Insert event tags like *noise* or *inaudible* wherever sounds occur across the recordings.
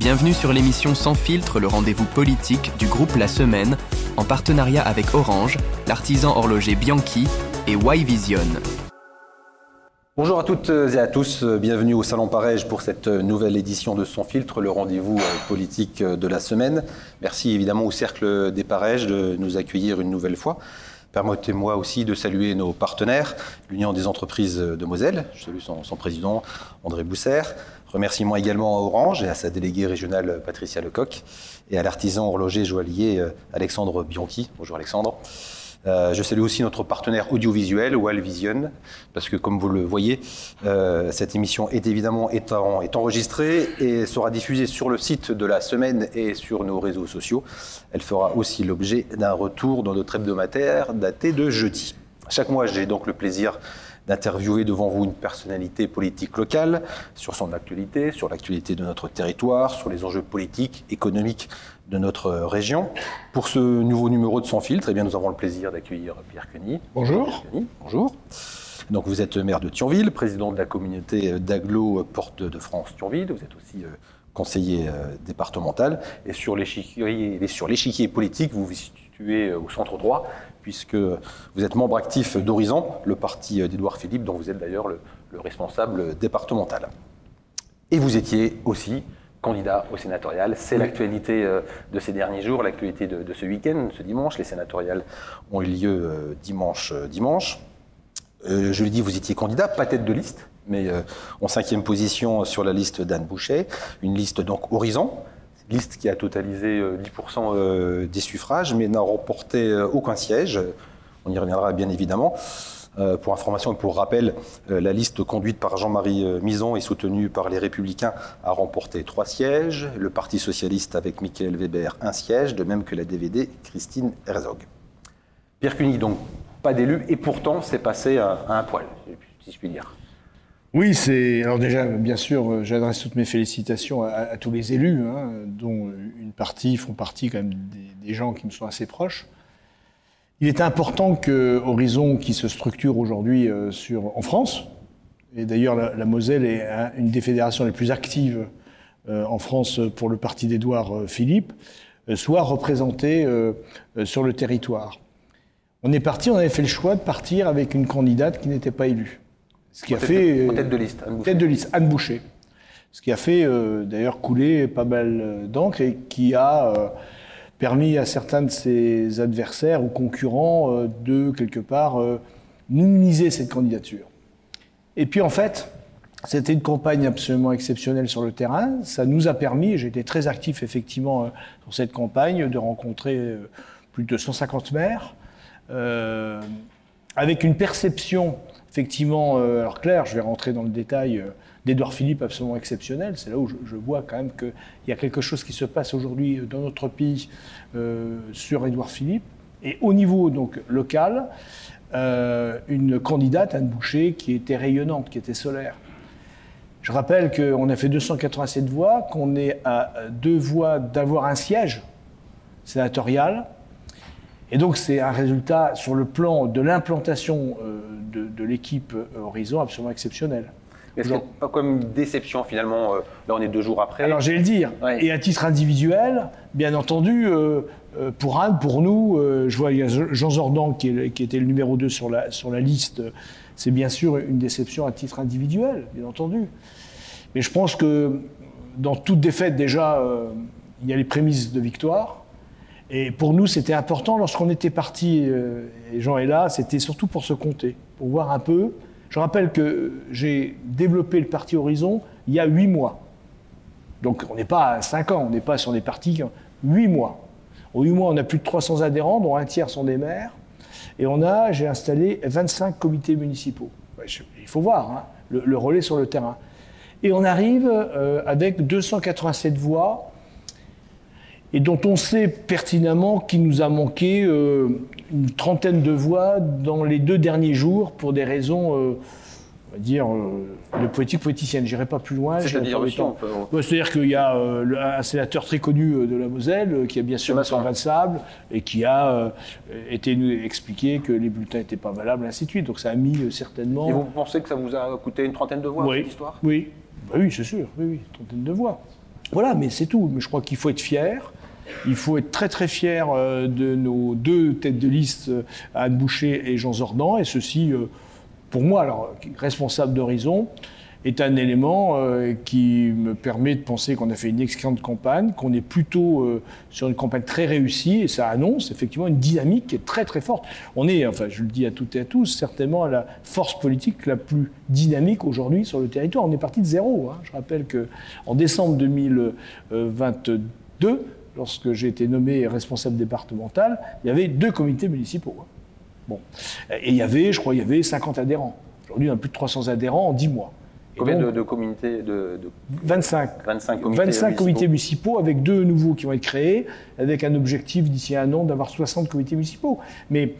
Bienvenue sur l'émission Sans filtre, le rendez-vous politique du groupe La Semaine, en partenariat avec Orange, l'artisan horloger Bianchi et Y-Vision. Bonjour à toutes et à tous, bienvenue au Salon Parège pour cette nouvelle édition de Sans filtre, le rendez-vous euh, politique de la semaine. Merci évidemment au Cercle des Parèges de nous accueillir une nouvelle fois. Permettez-moi aussi de saluer nos partenaires, l'Union des entreprises de Moselle, je salue son, président André Bousser, Remerciements également à Orange et à sa déléguée régionale Patricia Lecoq et à l'artisan horloger joaillier euh, Alexandre Bianchi. Bonjour Alexandre. Euh, je salue aussi notre partenaire audiovisuel, Vision, parce que comme vous le voyez, euh, cette émission est évidemment est, enregistrée et sera diffusée sur le site de la semaine et sur nos réseaux sociaux. Elle fera aussi l'objet d'un retour dans notre hebdomadaire daté de jeudi. Chaque mois, j'ai donc le plaisir d'interviewer devant vous une personnalité politique locale sur son actualité, sur l'actualité de notre territoire, sur les enjeux politiques, économiques de notre région. Pour ce nouveau numéro de Sans filtre, eh bien, nous avons le plaisir d'accueillir Pierre Cuny. Bonjour. bonjour. Donc vous êtes maire de Thionville, président de la communauté d'Aglo Porte de France Thionville. Vous êtes aussi euh, conseiller euh, départemental. Et sur l'échiquier politique, vous vous situez euh, au centre droit, puisque vous êtes membre actif d'Horizon, le parti d'Édouard Philippe, dont vous êtes d'ailleurs le, responsable départemental. Et vous étiez aussi candidat au sénatorial. C'est l'actualité euh, de ces derniers jours, l'actualité de, ce week-end, ce dimanche. Les sénatoriales ont eu lieu euh, dimanche. Euh, dimanche. je l'ai dit, vous étiez candidat, pas tête de liste, mais en cinquième position sur la liste d'Anne Boucher, une liste donc Horizon, liste qui a totalisé 10% euh, euh, des suffrages, mais n'a remporté euh, aucun siège. On y reviendra bien évidemment. Pour information et pour rappel, la liste conduite par Jean-Marie Mison et soutenue par les Républicains a remporté trois sièges. Le Parti socialiste avec Michael Weber un siège, de même que la DVD Christine Herzog. Pierre Cuny, donc pas d'élu, et pourtant c'est passé à un poil, si je puis dire. Oui, c'est. Alors, déjà, bien sûr, euh, j'adresse toutes mes félicitations à, tous les élus, hein, dont une partie font partie quand même des, gens qui me sont assez proches. Il est important que Horizon, qui se structure aujourd'hui euh, sur en France, et d'ailleurs la, Moselle est une des fédérations les plus actives euh, en France pour le parti d'Édouard Philippe, soit représenté sur le territoire. On est parti, on avait fait le choix de partir avec une candidate qui n'était pas élue. Ce qui a fait. tête de liste, Anne Boucher. Tête de liste, Anne Boucher. Ce qui a fait euh, d'ailleurs couler pas mal euh, d'encre et qui a euh, permis à certains de ses adversaires ou concurrents de, quelque part, minimiser cette candidature. Et puis en fait, c'était une campagne absolument exceptionnelle sur le terrain. Ça nous a permis, j'ai été très actif effectivement sur cette campagne, de rencontrer plus de 150 maires, avec une perception effectivement, euh, alors clair, je vais rentrer dans le détail euh, d'Edouard Philippe absolument exceptionnel. C'est là où je, vois quand même qu'il y a quelque chose qui se passe aujourd'hui euh, dans notre pays sur Édouard Philippe. Et au niveau donc local, une candidate, Anne Boucher, qui était rayonnante, qui était solaire. Je rappelle qu'on a fait 287 voix, qu'on est à deux voix d'avoir un siège sénatorial. Et donc c'est un résultat sur le plan de l'implantation de, l'équipe euh, Horizon absolument exceptionnelle. Est-ce qu'il n'y a pas comme une déception finalement euh, Là, on est deux jours après. Alors, j'ai le dire. Et à titre individuel, bien entendu, euh, pour Anne, pour nous, je vois Jean Zordan qui, qui, était le numéro 2 sur la, sur la liste. C'est bien sûr une déception à titre individuel, bien entendu. Mais je pense que dans toute défaite, déjà, il y a les prémices de victoire. Et pour nous, c'était important lorsqu'on était parti, euh, et Jean est là, c'était surtout pour se compter, pour voir un peu. Je rappelle que j'ai développé le parti Horizon il y a huit mois. Donc on n'est pas à cinq ans, on n'est pas sur des partis. Huit mois. En huit mois, on a plus de 300 adhérents, dont un tiers sont des maires. Et on a, j'ai installé 25 comités municipaux. Il faut voir hein, le, relais sur le terrain. Et on arrive euh, avec 287 voix et dont on sait pertinemment qu'il nous a manqué euh, une trentaine de voix dans les deux derniers jours pour des raisons, euh, on va dire, euh, de politique politicienne. J'irai pas plus loin. C'est-à-dire C'est-à-dire qu'il y a un sénateur très connu de la Moselle qui a bien sûr son vin de sable et qui a été expliqué que les bulletins n'étaient pas valables, ainsi de suite. Donc ça a mis certainement. Et vous pensez que ça vous a coûté une trentaine de voix, oui. cette histoire? Oui, bah oui, c'est sûr, oui, oui, une trentaine de voix. Voilà, mais c'est tout. Mais je crois qu'il faut être fier. Il faut être très très fier euh, de nos deux têtes de liste, euh, Anne Boucher et Jean Zordan, et ceci, euh, pour moi, alors, responsable d'Horizon, est un élément qui me permet de penser qu'on a fait une excellente campagne, qu'on est plutôt sur une campagne très réussie, et ça annonce effectivement une dynamique qui est très très forte. On est, enfin je le dis à toutes et à tous, certainement la force politique la plus dynamique aujourd'hui sur le territoire. On est parti de zéro. Hein. Je rappelle qu'en décembre 2022, lorsque j'ai été nommé responsable départemental, il y avait deux comités municipaux. Bon. Et il y avait, je crois, il y avait 50 adhérents. Aujourd'hui, on a plus de 300 adhérents en 10 mois. Combien de, de, comités de, 25. 25 comités, 25 municipaux. comités municipaux avec deux nouveaux qui vont être créés, avec un objectif d'ici un an d'avoir 60 comités municipaux. Mais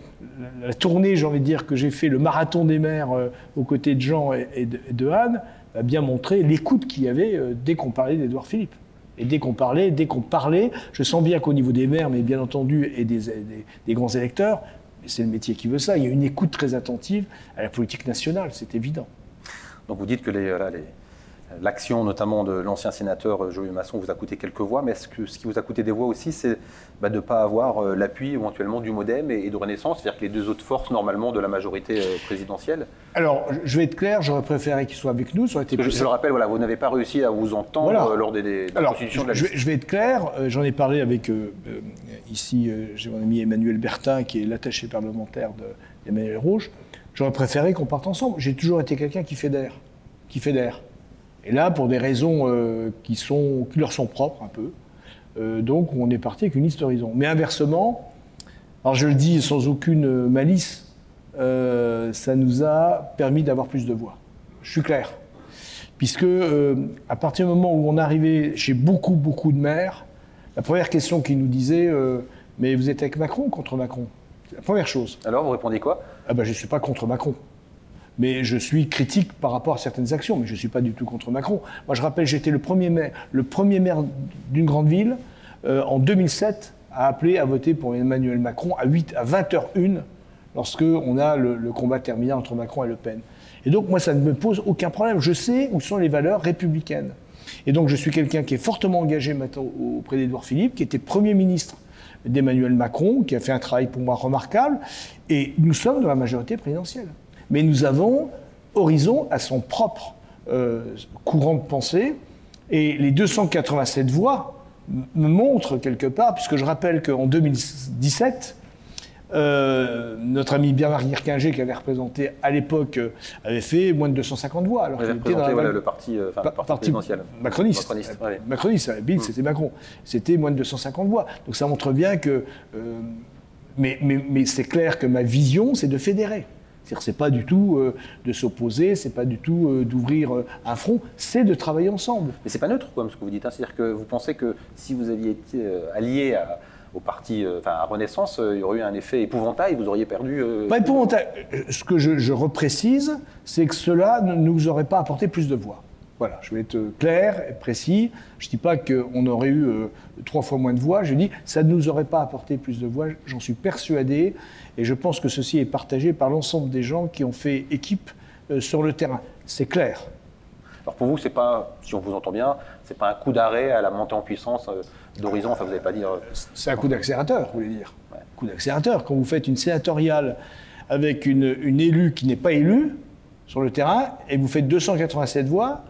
la tournée, j'ai envie de dire, que j'ai fait, le marathon des maires euh, aux côtés de Jean et, de, Anne, a bien montré l'écoute qu'il y avait euh, dès qu'on parlait d'Edouard Philippe. Et dès qu'on parlait, dès qu'on parlait, je sens bien qu'au niveau des maires, mais bien entendu, et des, grands électeurs, c'est le métier qui veut ça, il y a une écoute très attentive à la politique nationale, c'est évident. Donc vous dites que les, L'action notamment de l'ancien sénateur euh, Joël Masson vous a coûté quelques voix, mais que ce qui vous a coûté des voix aussi, c'est bah, de ne pas avoir euh, l'appui éventuellement du Modem et, de Renaissance, c'est-à-dire que les deux autres forces normalement de la majorité euh, présidentielle Alors, je vais être clair, j'aurais préféré qu'ils soient avec nous. Ça aurait été je, je, le rappelle, voilà, vous n'avez pas réussi à vous entendre lors des, des, de la de je, je vais être clair, j'en ai parlé avec, ici, j'ai mon ami Emmanuel Bertin, qui est l'attaché parlementaire d'Emmanuel Rouge. J'aurais préféré qu'on parte ensemble. J'ai toujours été quelqu'un qui fédère, qui fédère. Et là, pour des raisons euh, qui, sont, qui leur sont propres un peu, euh, donc on est parti avec une liste horizon. Mais inversement, alors je le dis sans aucune malice, euh, ça nous a permis d'avoir plus de voix. Je suis clair. Puisque à partir du moment où on arrivait chez beaucoup, beaucoup de maires, la première question qu'ils nous disaient, mais vous êtes avec Macron ou contre Macron? C'est la première chose. Alors vous répondez quoi? Ah ben je ne suis pas contre Macron mais je suis critique par rapport à certaines actions, mais je ne suis pas du tout contre Macron. Moi, je rappelle, j'étais le premier maire, le maire d'une grande ville euh, en 2007 à appeler à voter pour Emmanuel Macron à, 8, à 20h01 lorsque on a le, combat terminé entre Macron et Le Pen. Et donc, moi, ça ne me pose aucun problème. Je sais où sont les valeurs républicaines. Et donc, je suis quelqu'un qui est fortement engagé maintenant auprès d'Edouard Philippe, qui était Premier ministre d'Emmanuel Macron, qui a fait un travail pour moi remarquable. Et nous sommes dans la majorité présidentielle. Mais nous avons Horizon à son propre euh, courant de pensée, et les 287 voix me montrent quelque part, puisque je rappelle qu'en 2017, euh, notre ami Bernard Guirquinger, qui avait représenté à l'époque, euh, avait fait moins de 250 voix. Alors avait représenté dans le parti, présidentiel. Macroniste. Macroniste, Bill, mm. c'était Macron. C'était moins de 250 voix. Donc ça montre bien que... mais, mais c'est clair que ma vision, c'est de fédérer. C'est-à-dire, c'est pas du tout euh, de s'opposer, c'est pas du tout euh, d'ouvrir euh, un front, c'est de travailler ensemble. Mais c'est pas neutre, quoi, ce que vous dites. Hein. C'est-à-dire que vous pensez que si vous aviez été allié au parti, enfin à Renaissance, il y aurait eu un effet épouvantail, vous auriez perdu. Pas épouvantail. Ce que je, je reprécise, c'est que cela ne nous aurait pas apporté plus de voix. Voilà, je vais être clair et précis. Je ne dis pas qu'on aurait eu trois fois moins de voix. Je dis que ça ne nous aurait pas apporté plus de voix. J'en suis persuadé. Et je pense que ceci est partagé par l'ensemble des gens qui ont fait équipe euh, sur le terrain. C'est clair. Alors pour vous, c'est pas, si on vous entend bien, c'est pas un coup d'arrêt à la montée en puissance euh, d'Horizon. Enfin, vous n'allez pas dire. Euh, c'est un coup d'accélérateur, vous voulez dire. Coup d'accélérateur. Quand vous faites une sénatoriale avec une, une élue qui n'est pas élue sur le terrain et vous faites 287 voix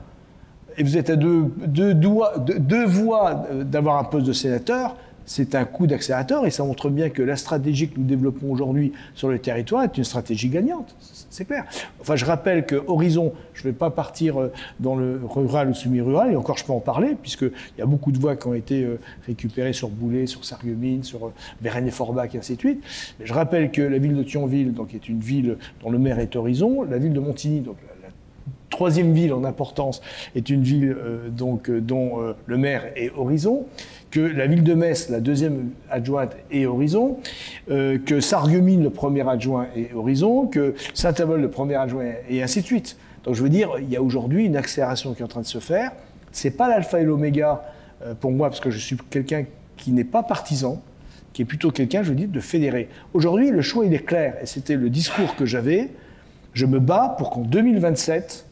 et vous êtes à deux, deux, deux voix d'avoir un poste de sénateur, c'est un coup d'accélérateur et ça montre bien que la stratégie que nous développons aujourd'hui sur le territoire est une stratégie gagnante. C'est clair. Enfin, je rappelle que Horizon, je ne vais pas partir euh, dans le rural ou semi-rural, et encore je peux en parler, puisqu'il y a beaucoup de voix qui ont été euh, récupérées sur Boulet, sur Sarreguemines, sur euh, et Forbach, et ainsi de suite. Mais je rappelle que la ville de Thionville, donc, est une ville dont le maire est Horizon, la ville de Montigny, donc troisième ville en importance est une ville euh, donc, euh, dont euh, le maire est Horizon, que la ville de Metz, la deuxième adjointe, est Horizon, que Sarreguemines, le premier adjoint, est Horizon, que Saint-Avold, le premier adjoint, et ainsi de suite. Donc je veux dire, il y a aujourd'hui une accélération qui est en train de se faire. C'est pas l'alpha et l'oméga pour moi, parce que je suis quelqu'un qui n'est pas partisan, qui est plutôt quelqu'un, je dire, de fédérer. Aujourd'hui, le choix, il est clair, et c'était le discours que j'avais. Je me bats pour qu'en 2027,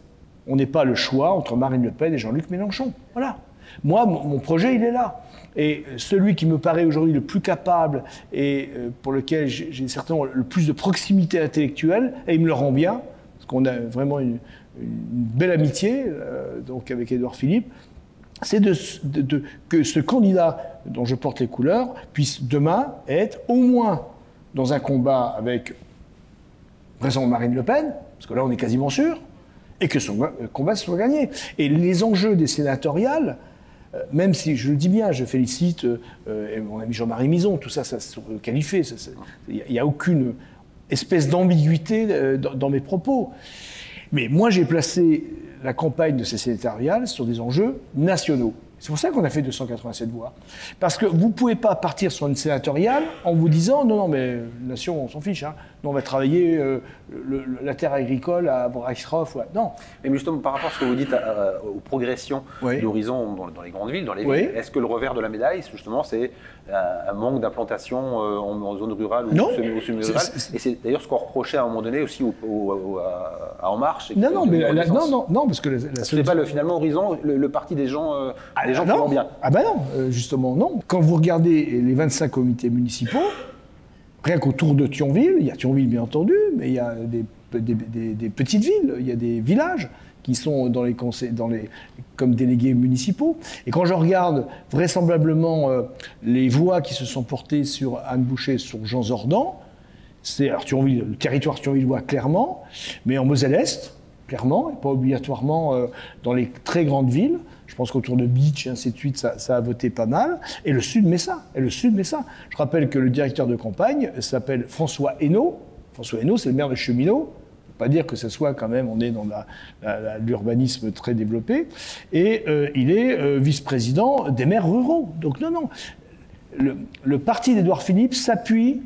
on n'ait pas le choix entre Marine Le Pen et Jean-Luc Mélenchon. Voilà. Moi, mon projet, il est là. Et celui qui me paraît aujourd'hui le plus capable et euh, pour lequel j'ai certainement le plus de proximité intellectuelle, et il me le rend bien, parce qu'on a vraiment une, belle amitié euh, donc avec Édouard Philippe, c'est que ce candidat dont je porte les couleurs puisse demain être au moins dans un combat avec vraisemblablement Marine Le Pen, parce que là on est quasiment sûr, et que son combat soit gagné. Et les enjeux des sénatoriales, euh, même si je le dis bien, je félicite euh, mon ami Jean-Marie Mison, tout ça, ça se qualifie. Il n'y a aucune espèce d'ambiguïté euh, dans, mes propos. Mais moi, j'ai placé la campagne de ces sénatoriales sur des enjeux nationaux. C'est pour ça qu'on a fait 287 voix. Parce que vous ne pouvez pas partir sur une sénatoriale en vous disant non, non, mais la nation, on s'en fiche. Hein. Nous, on va travailler euh, la terre agricole à Reichshof. Ouais. Non. Mais justement, par rapport à ce que vous dites euh, aux progressions d'horizon dans, les grandes villes, dans les villes, est-ce que le revers de la médaille, justement, c'est un manque d'implantation euh, en, zone rurale ou semi-rurale Et c'est d'ailleurs ce qu'on reprochait à un moment donné aussi à En Marche. Non, non, mais non, non, non, parce que la, c'est pas le, finalement Horizon, le, parti des gens, ah, des gens qui vont bien. Ah ben non, justement non. Quand vous regardez les 25 comités municipaux, rien qu'autour de Thionville, il y a Thionville bien entendu, mais il y a des, petites villes, il y a des villages qui sont dans les conseils, dans les, comme délégués municipaux. Et quand je regarde vraisemblablement euh, les voix qui se sont portées sur Anne Boucher, sur Jean Zordan, c'est Thionville, le territoire Thionvillois clairement, mais en Moselle-Est, clairement, et pas obligatoirement euh, dans les très grandes villes. Je pense qu'autour de Beach et ainsi de suite, ça, a voté pas mal. Et le Sud met ça. Et le Sud met ça. Je rappelle que le directeur de campagne s'appelle François Hainaut. François Hainaut, c'est le maire de Cheminot. Pas dire que ce soit quand même, on est dans l'urbanisme très développé. Et euh, il est euh, vice-président des maires ruraux. Donc non, non. Le, parti d'Édouard Philippe s'appuie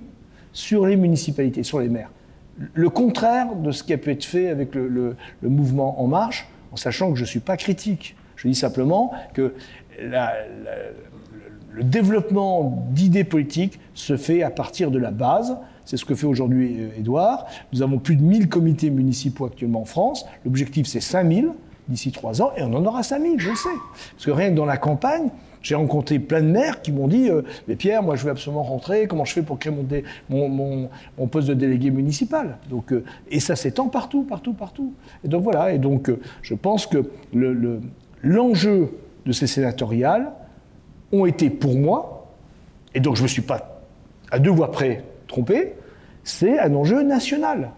sur les municipalités, sur les maires. Le contraire de ce qui a pu être fait avec le, le mouvement En Marche, en sachant que je ne suis pas critique. Je dis simplement que le développement d'idées politiques se fait à partir de la base. C'est ce que fait aujourd'hui Edouard. Nous avons plus de 1000 comités municipaux actuellement en France. L'objectif, c'est 5000 d'ici trois ans, et on en aura 5000, je le sais. Parce que rien que dans la campagne, j'ai rencontré plein de maires qui m'ont dit euh, Mais Pierre, moi je veux absolument rentrer, comment je fais pour créer mon, poste de délégué municipal? Donc, euh, Et ça s'étend partout, partout, partout. Et donc voilà, et donc euh, je pense que le, l'enjeu de ces sénatoriales ont été pour moi, et donc je ne me suis pas à deux voix près trompé, c'est un enjeu national,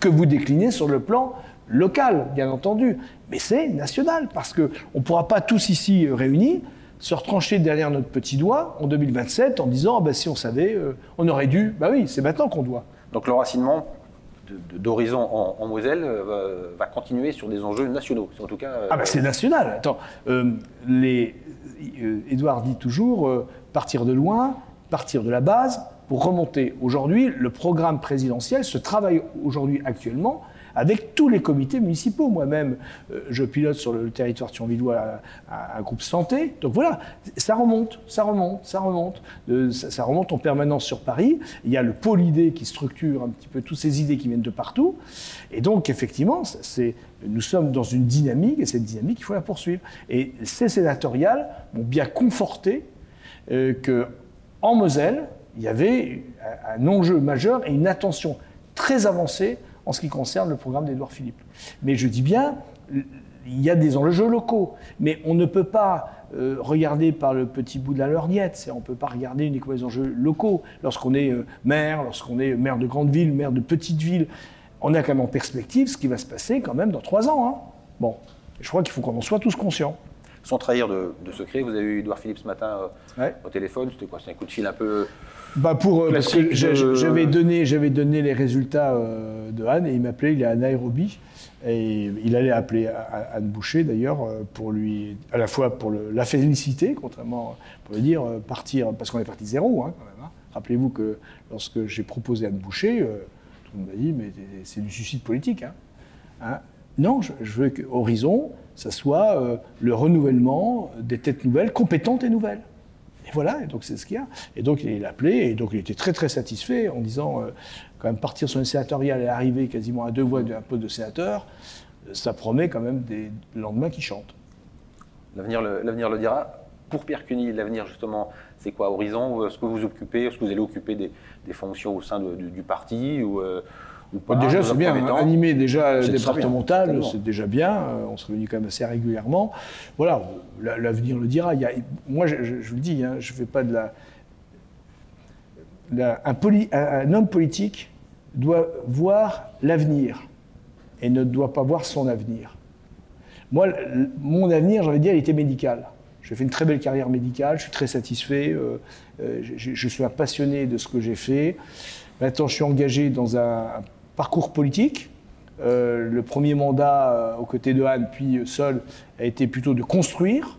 que vous déclinez sur le plan local, bien entendu, mais c'est national, parce qu'on ne pourra pas tous ici réunis se retrancher derrière notre petit doigt en 2027 en disant ah ben, si on savait, euh, on aurait dû. Bah oui, c'est maintenant qu'on doit. Donc le racinement, d'horizon en, Moselle euh, va, continuer sur des enjeux nationaux. En tout cas. Euh, ah ben c'est national. Attends, euh, les, dit toujours partir de loin, partir de la base pour remonter. Aujourd'hui, le programme présidentiel se travaille aujourd'hui actuellement avec tous les comités municipaux. Moi-même, euh, je pilote sur le territoire thionvillois un groupe santé. Donc voilà, ça remonte, ça remonte, ça remonte. Euh, ça, remonte en permanence sur Paris. Il y a le pôle idée qui structure un petit peu toutes ces idées qui viennent de partout. Et donc, effectivement, nous sommes dans une dynamique, et cette dynamique, il faut la poursuivre. Et ces sénatoriales m'ont bien conforté euh, qu'en Moselle, il y avait un enjeu majeur et une attention très avancée en ce qui concerne le programme d'Édouard Philippe. Mais je dis bien, il y a des enjeux locaux, mais on ne peut pas euh, regarder par le petit bout de la lorgnette, on ne peut pas regarder uniquement les enjeux locaux. Lorsqu'on est euh, maire, lorsqu'on est maire de grande ville, maire de petite ville, on a quand même en perspective ce qui va se passer quand même dans trois ans. Hein. Bon, je crois qu'il faut qu'on en soit tous conscients. Sans trahir de, secret, vous avez eu Édouard Philippe ce matin euh, au téléphone, c'était quoi? C'est un coup de fil un peu bah pour, euh, parce que les résultats euh, de Anne et il m'appelait, il est à Nairobi. Et il allait appeler Anne Boucher d'ailleurs euh, pour lui, à la fois pour la féliciter, contrairement pour dire partir, parce qu'on est parti zéro hein, quand même. Hein. Rappelez-vous que lorsque j'ai proposé Anne Boucher, tout le monde m'a dit mais c'est du suicide politique. Hein. non, je, veux que Horizon, ça soit le renouvellement des têtes nouvelles, compétentes et nouvelles. Et voilà, et donc c'est ce qu'il y a. Et donc il l'a appelé, et donc il était très très satisfait en disant, euh, quand même partir sur une sénatoriale et arriver quasiment à deux voix d'un poste de sénateur, ça promet quand même des lendemains qui chantent. L'avenir le, le dira. Pour Pierre Cuny, l'avenir justement, c'est quoi Horizon Est-ce que vous occupez, est-ce que vous allez occuper des, fonctions au sein du parti ou, euh, ou pas, déjà, c'est bien. hein, Animer déjà départemental, c'est déjà bien. Euh, On se réunit quand même assez régulièrement. Voilà, la- l'avenir le dira. Il y a- moi, je, je- je vous le dis, hein, je ne fais pas de la. la- un, poli- un- un homme politique doit voir l'avenir et ne doit pas voir son avenir. Moi, mon avenir, de dire, il était médical. J'ai fait une très belle carrière médicale, je suis très satisfait, euh, euh, je, je suis un passionné de ce que j'ai fait. Maintenant, je suis engagé dans un parcours politique. Euh, le premier mandat euh, aux côtés de Anne, puis seul, a été plutôt de construire.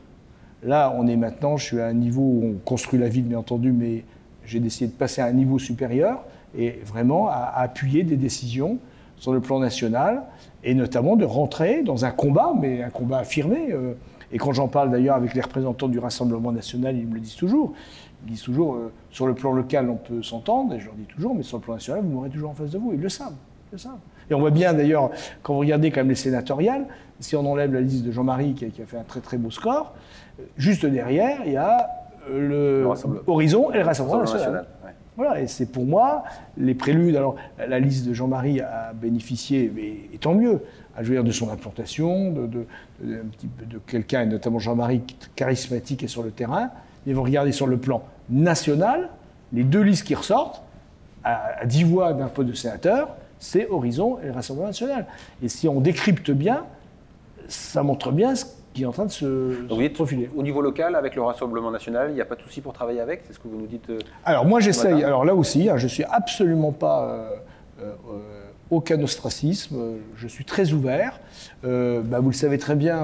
Là, on est maintenant, je suis à un niveau où on construit la ville, bien entendu, mais j'ai décidé de passer à un niveau supérieur et vraiment à, appuyer des décisions sur le plan national et notamment de rentrer dans un combat, mais un combat affirmé. euh, et quand j'en parle d'ailleurs avec les représentants du Rassemblement national, ils me le disent toujours. Ils disent toujours, sur le plan local, on peut s'entendre, et je leur dis toujours, mais sur le plan national, vous m'aurez toujours en face de vous. Ils le savent. Et on voit bien d'ailleurs, quand vous regardez quand même les sénatoriales, si on enlève la liste de Jean-Marie qui, a- qui a fait un très très beau score, euh, juste derrière, il y a euh, le, Horizon et le Rassemblement national. national. ouais. Voilà, et c'est pour moi les préludes. Alors, la liste de Jean-Marie a bénéficié, mais, et tant mieux, à dire, de son implantation, de, de, de- un petit peu de quelqu'un, et notamment Jean-Marie, charismatique et sur le terrain. Mais vous regardez sur le plan national, les deux listes qui ressortent, à, à 10 voix d'un poste de sénateur, c'est Horizon et le Rassemblement national. Et si on décrypte bien, ça montre bien ce qui est en train de se, Donc se dites, profiler. au niveau local, avec le Rassemblement national, il n'y a pas de souci pour travailler avec C'est ce que vous nous dites euh, Alors moi j'essaye, alors là aussi, hein, je suis absolument pas euh, euh, aucun ostracisme, je suis très ouvert. Euh, bah, vous le savez très bien,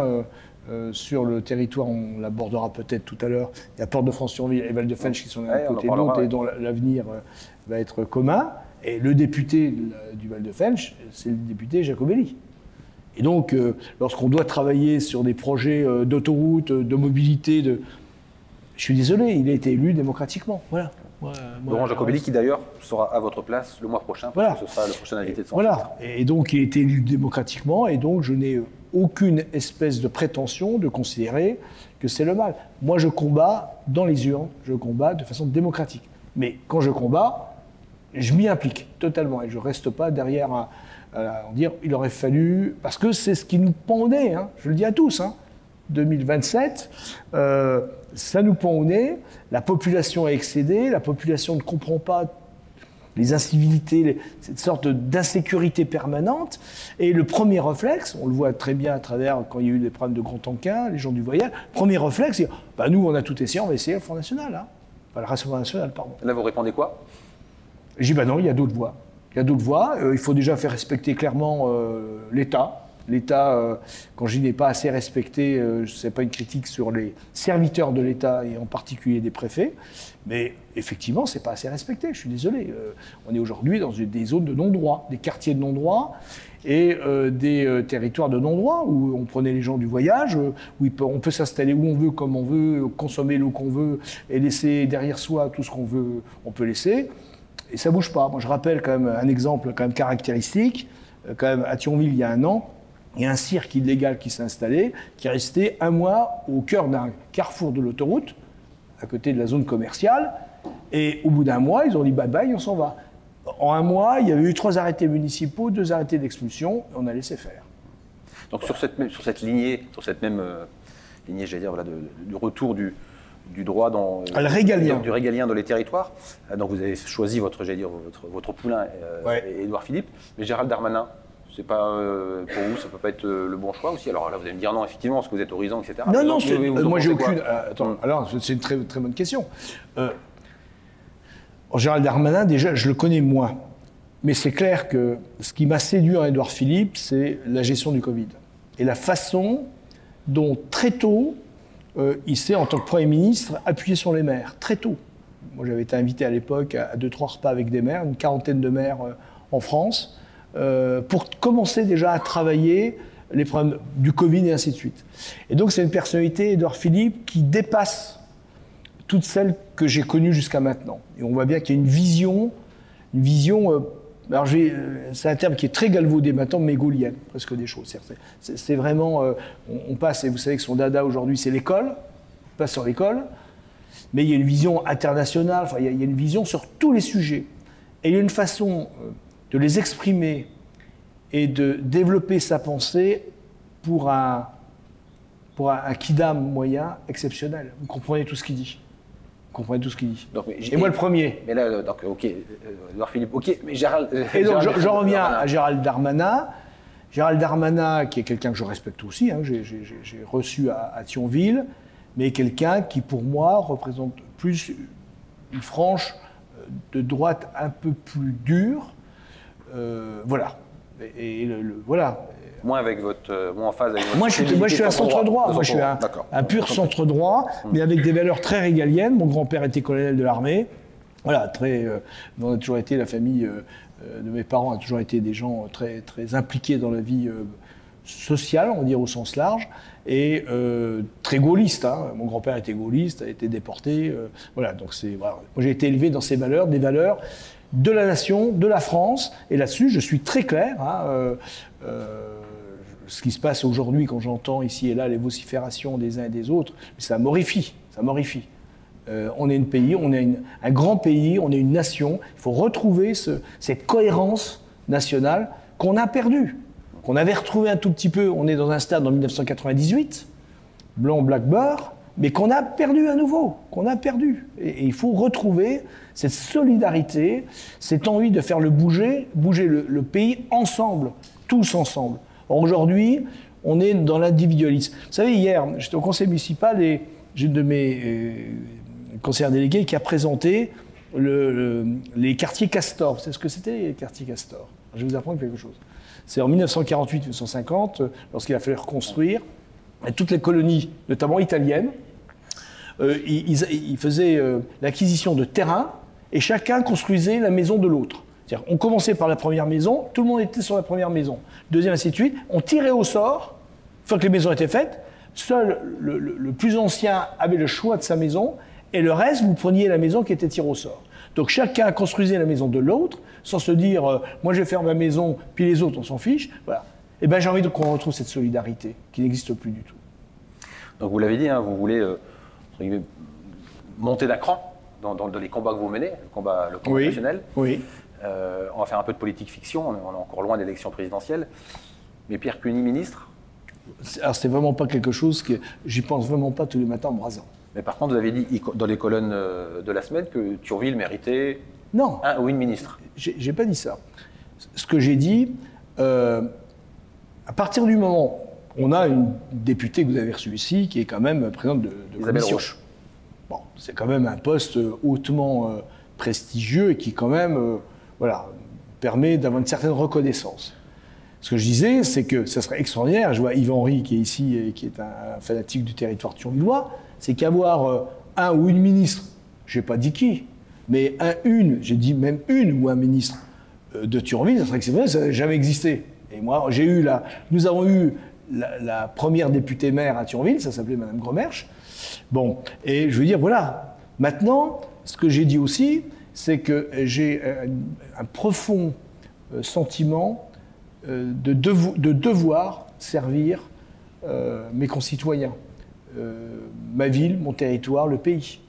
euh, sur le territoire, on l'abordera peut-être tout à l'heure, il y a Port-de-France-Thionville et Val-de-Fench qui sont l'un Ouais, côté de parlera, l'autre ouais. et dont l'avenir euh, va être commun. Et le député de la- du Val-de-Fench, c'est le député Jacobelli. Et donc, euh, lorsqu'on doit travailler sur des projets euh, d'autoroute, euh, de mobilité, de... je suis désolé, il a été élu démocratiquement. Voilà. Moi, Laurent Jacobelli, qui d'ailleurs sera à votre place le mois prochain, parce Voilà. que ce sera le prochain invité de son Voilà. Et donc, il a été élu démocratiquement, et donc je n'ai aucune espèce de prétention de considérer que c'est le mal. Moi, je combats dans les urnes, je combats de façon démocratique. Mais quand je combats, je m'y implique totalement, et je reste pas derrière à dire il aurait fallu, parce que c'est ce qui nous pend au nez, hein, je le dis à tous, hein, 2027, euh, ça nous pend au nez, la population a excédé, la population ne comprend pas les incivilités, cette sorte d'insécurité permanente. Et le premier réflexe, on le voit très bien à travers quand il y a eu des problèmes de Grand Anquin, les gens du voyage, premier réflexe, c'est bah, nous, on a tout essayé, on va essayer le Front National. Hein. Enfin, le Rassemblement National, pardon. Là, vous répondez quoi? J'ai dit, bah non, il y a d'autres voies. Il y a d'autres voies. Euh, il faut déjà faire respecter clairement euh, l'État. L'État, euh, quand je dis n'est pas assez respecté, ce n'est pas une critique sur les serviteurs de l'État et en particulier des préfets, mais effectivement, ce n'est pas assez respecté. Je suis désolé. On est aujourd'hui dans des zones de non-droit, des quartiers de non-droit et des territoires de non-droit où on prenait les gens du voyage, où on peut s'installer où on veut, comme on veut, consommer l'eau qu'on veut et laisser derrière soi tout ce qu'on veut, on peut laisser. Et ça bouge pas. Moi, je rappelle quand même un exemple quand même caractéristique. Euh, Quand même, à Thionville, il y a un an, il y a un cirque illégal qui s'est installé, qui est resté un mois au cœur d'un carrefour de l'autoroute, à côté de la zone commerciale. Et au bout d'un mois, ils ont dit bye bye, on s'en va. En un mois, il y avait eu trois arrêtés municipaux, deux arrêtés d'expulsion, et on a laissé faire. Donc sur cette, même- sur cette lignée, sur cette même euh, lignée, j'allais dire, voilà, de- du retour du, du droit dans euh, Ah, le régalien. du, régalien dans les territoires. Euh, donc vous avez choisi votre, j'allais dire, votre, votre poulain, euh, Ouais. Édouard Philippe, mais Gérald Darmanin. C'est pas euh, pour vous, ça peut pas être euh, le bon choix aussi. Alors là, vous allez me dire non, effectivement, parce que vous êtes horizon, etc. Non, non, euh, moi j'ai aucune. euh, attends, Hum. alors c'est une très, très bonne question. Gérald Darmanin, déjà, je le connais moins. Mais c'est clair que ce qui m'a séduit en Édouard Philippe, c'est la gestion du Covid. Et la façon dont, très tôt, euh, il s'est, en tant que Premier ministre, appuyé sur les maires. Très tôt. Moi, j'avais été invité à l'époque à, deux, trois repas avec des maires, une quarantaine de maires euh, en France, euh, pour commencer déjà à travailler les problèmes du Covid et ainsi de suite. Et donc, c'est une personnalité, Édouard Philippe, qui dépasse toutes celles que j'ai connues jusqu'à maintenant. Et on voit bien qu'il y a une vision, une vision alors c'est un terme qui est très galvaudé maintenant, mégaulienne, presque des choses. C'est vraiment, on, passe, et vous savez que son dada aujourd'hui, c'est l'école, on passe sur l'école, mais il y a une vision internationale, enfin, il y, a, une vision sur tous les sujets. Et il y a une façon de les exprimer et de développer sa pensée pour un, pour un, kidam moyen exceptionnel. Vous comprenez tout ce qu'il dit. Vous comprenez tout ce qu'il dit. Donc, et moi le premier. Mais là, donc, ok, euh, Philippe, ok, mais Gérald. Euh, et donc, je, reviens à Gérald Darmanin. Gérald Darmanin, qui est quelqu'un que je respecte aussi, hein, j'ai reçu à, à, Thionville, mais quelqu'un qui, pour moi, représente plus une franche euh, de droite un peu plus dure. voilà. Et, le, voilà. Moins avec votre, euh, moins en phase avec votre moi, je suis, moi, je suis un centre droit. Moi, je suis un, un pur centre droit, mais avec des valeurs très régaliennes. Mon grand-père était colonel de l'armée. Voilà, très. Euh, on a toujours été la famille euh, de mes parents a toujours été des gens très très impliqués dans la vie sociale, on va dire au sens large, et très gaulliste. Hein. Mon grand-père était gaulliste, a été déporté. voilà, donc c'est. Voilà. Moi, j'ai été élevé dans ces valeurs, des valeurs de la nation, de la France. Et là-dessus, je suis très clair. Hein, ce qui se passe aujourd'hui, quand j'entends ici et là les vociférations des uns et des autres, ça m'horrifie. Ça m'horrifie. Euh, on est un pays, on est un grand pays, on est une nation. Il faut retrouver cette cohérence nationale qu'on a perdue, qu'on avait retrouvée un tout petit peu. On est dans un stade en 1998, blanc, black, beurre mais qu'on a perdu à nouveau, qu'on a perdu. Et, il faut retrouver cette solidarité, cette envie de faire le bouger, bouger le, pays ensemble, tous ensemble. Aujourd'hui, on est dans l'individualisme. Vous savez, hier, j'étais au conseil municipal et j'ai une de mes euh, conseillers délégués qui a présenté les quartiers Castor. Savez ce que c'était, les quartiers Castor? Je vais vous apprendre quelque chose. C'est en 1948-1950, lorsqu'il a fallu reconstruire toutes les colonies, notamment italiennes, euh, ils, faisaient euh, l'acquisition de terrain et chacun construisait la maison de l'autre. On commençait par la première maison, tout le monde était sur la première maison. Deuxième, ainsi de suite. On tirait au sort, une fois que les maisons étaient faites, seul le, plus ancien avait le choix de sa maison, et le reste, vous preniez la maison qui était tirée au sort. Donc chacun construisait la maison de l'autre, sans se dire, euh, moi je vais faire ma maison, puis les autres, on s'en fiche. Voilà. Et eh bien j'ai envie qu'on retrouve cette solidarité, qui n'existe plus du tout. Donc vous l'avez dit, hein, vous voulez monter d'un cran dans, les combats que vous menez, le combat, le combat national. Oui. Euh, on va faire un peu de politique fiction, on est, encore loin des élections présidentielles. Mais Pierre Cuny, ministre Alors, c'est vraiment pas quelque chose que j'y pense vraiment pas tous les matins en me rasant. Mais par contre, vous avez dit dans les colonnes euh, de la semaine que Turville méritait non. un ou une ministre. J'ai pas dit ça. Ce que j'ai dit, euh, à partir du moment on a une députée que vous avez reçue ici, qui est quand même présidente de, de Isabelle Roche. Bon, c'est quand même un poste hautement euh, prestigieux et qui quand même, voilà, permet d'avoir une certaine reconnaissance. Ce que je disais, c'est que ça serait extraordinaire. Je vois Yves Henry qui est ici et qui est un, fanatique du territoire thionvillois. C'est qu'avoir euh, un ou une ministre, je n'ai pas dit qui, mais un, une, j'ai dit même une ou un ministre de Thionville, ça serait exceptionnel, ça n'a jamais existé. Et moi, j'ai eu là, nous avons eu la, première députée maire à Thionville, ça s'appelait Madame Gromerche. Bon, et je veux dire, voilà. Maintenant, ce que j'ai dit aussi, c'est que j'ai un, profond euh, sentiment euh, de, de, devoir servir euh, mes concitoyens, ma ville, mon territoire, le pays.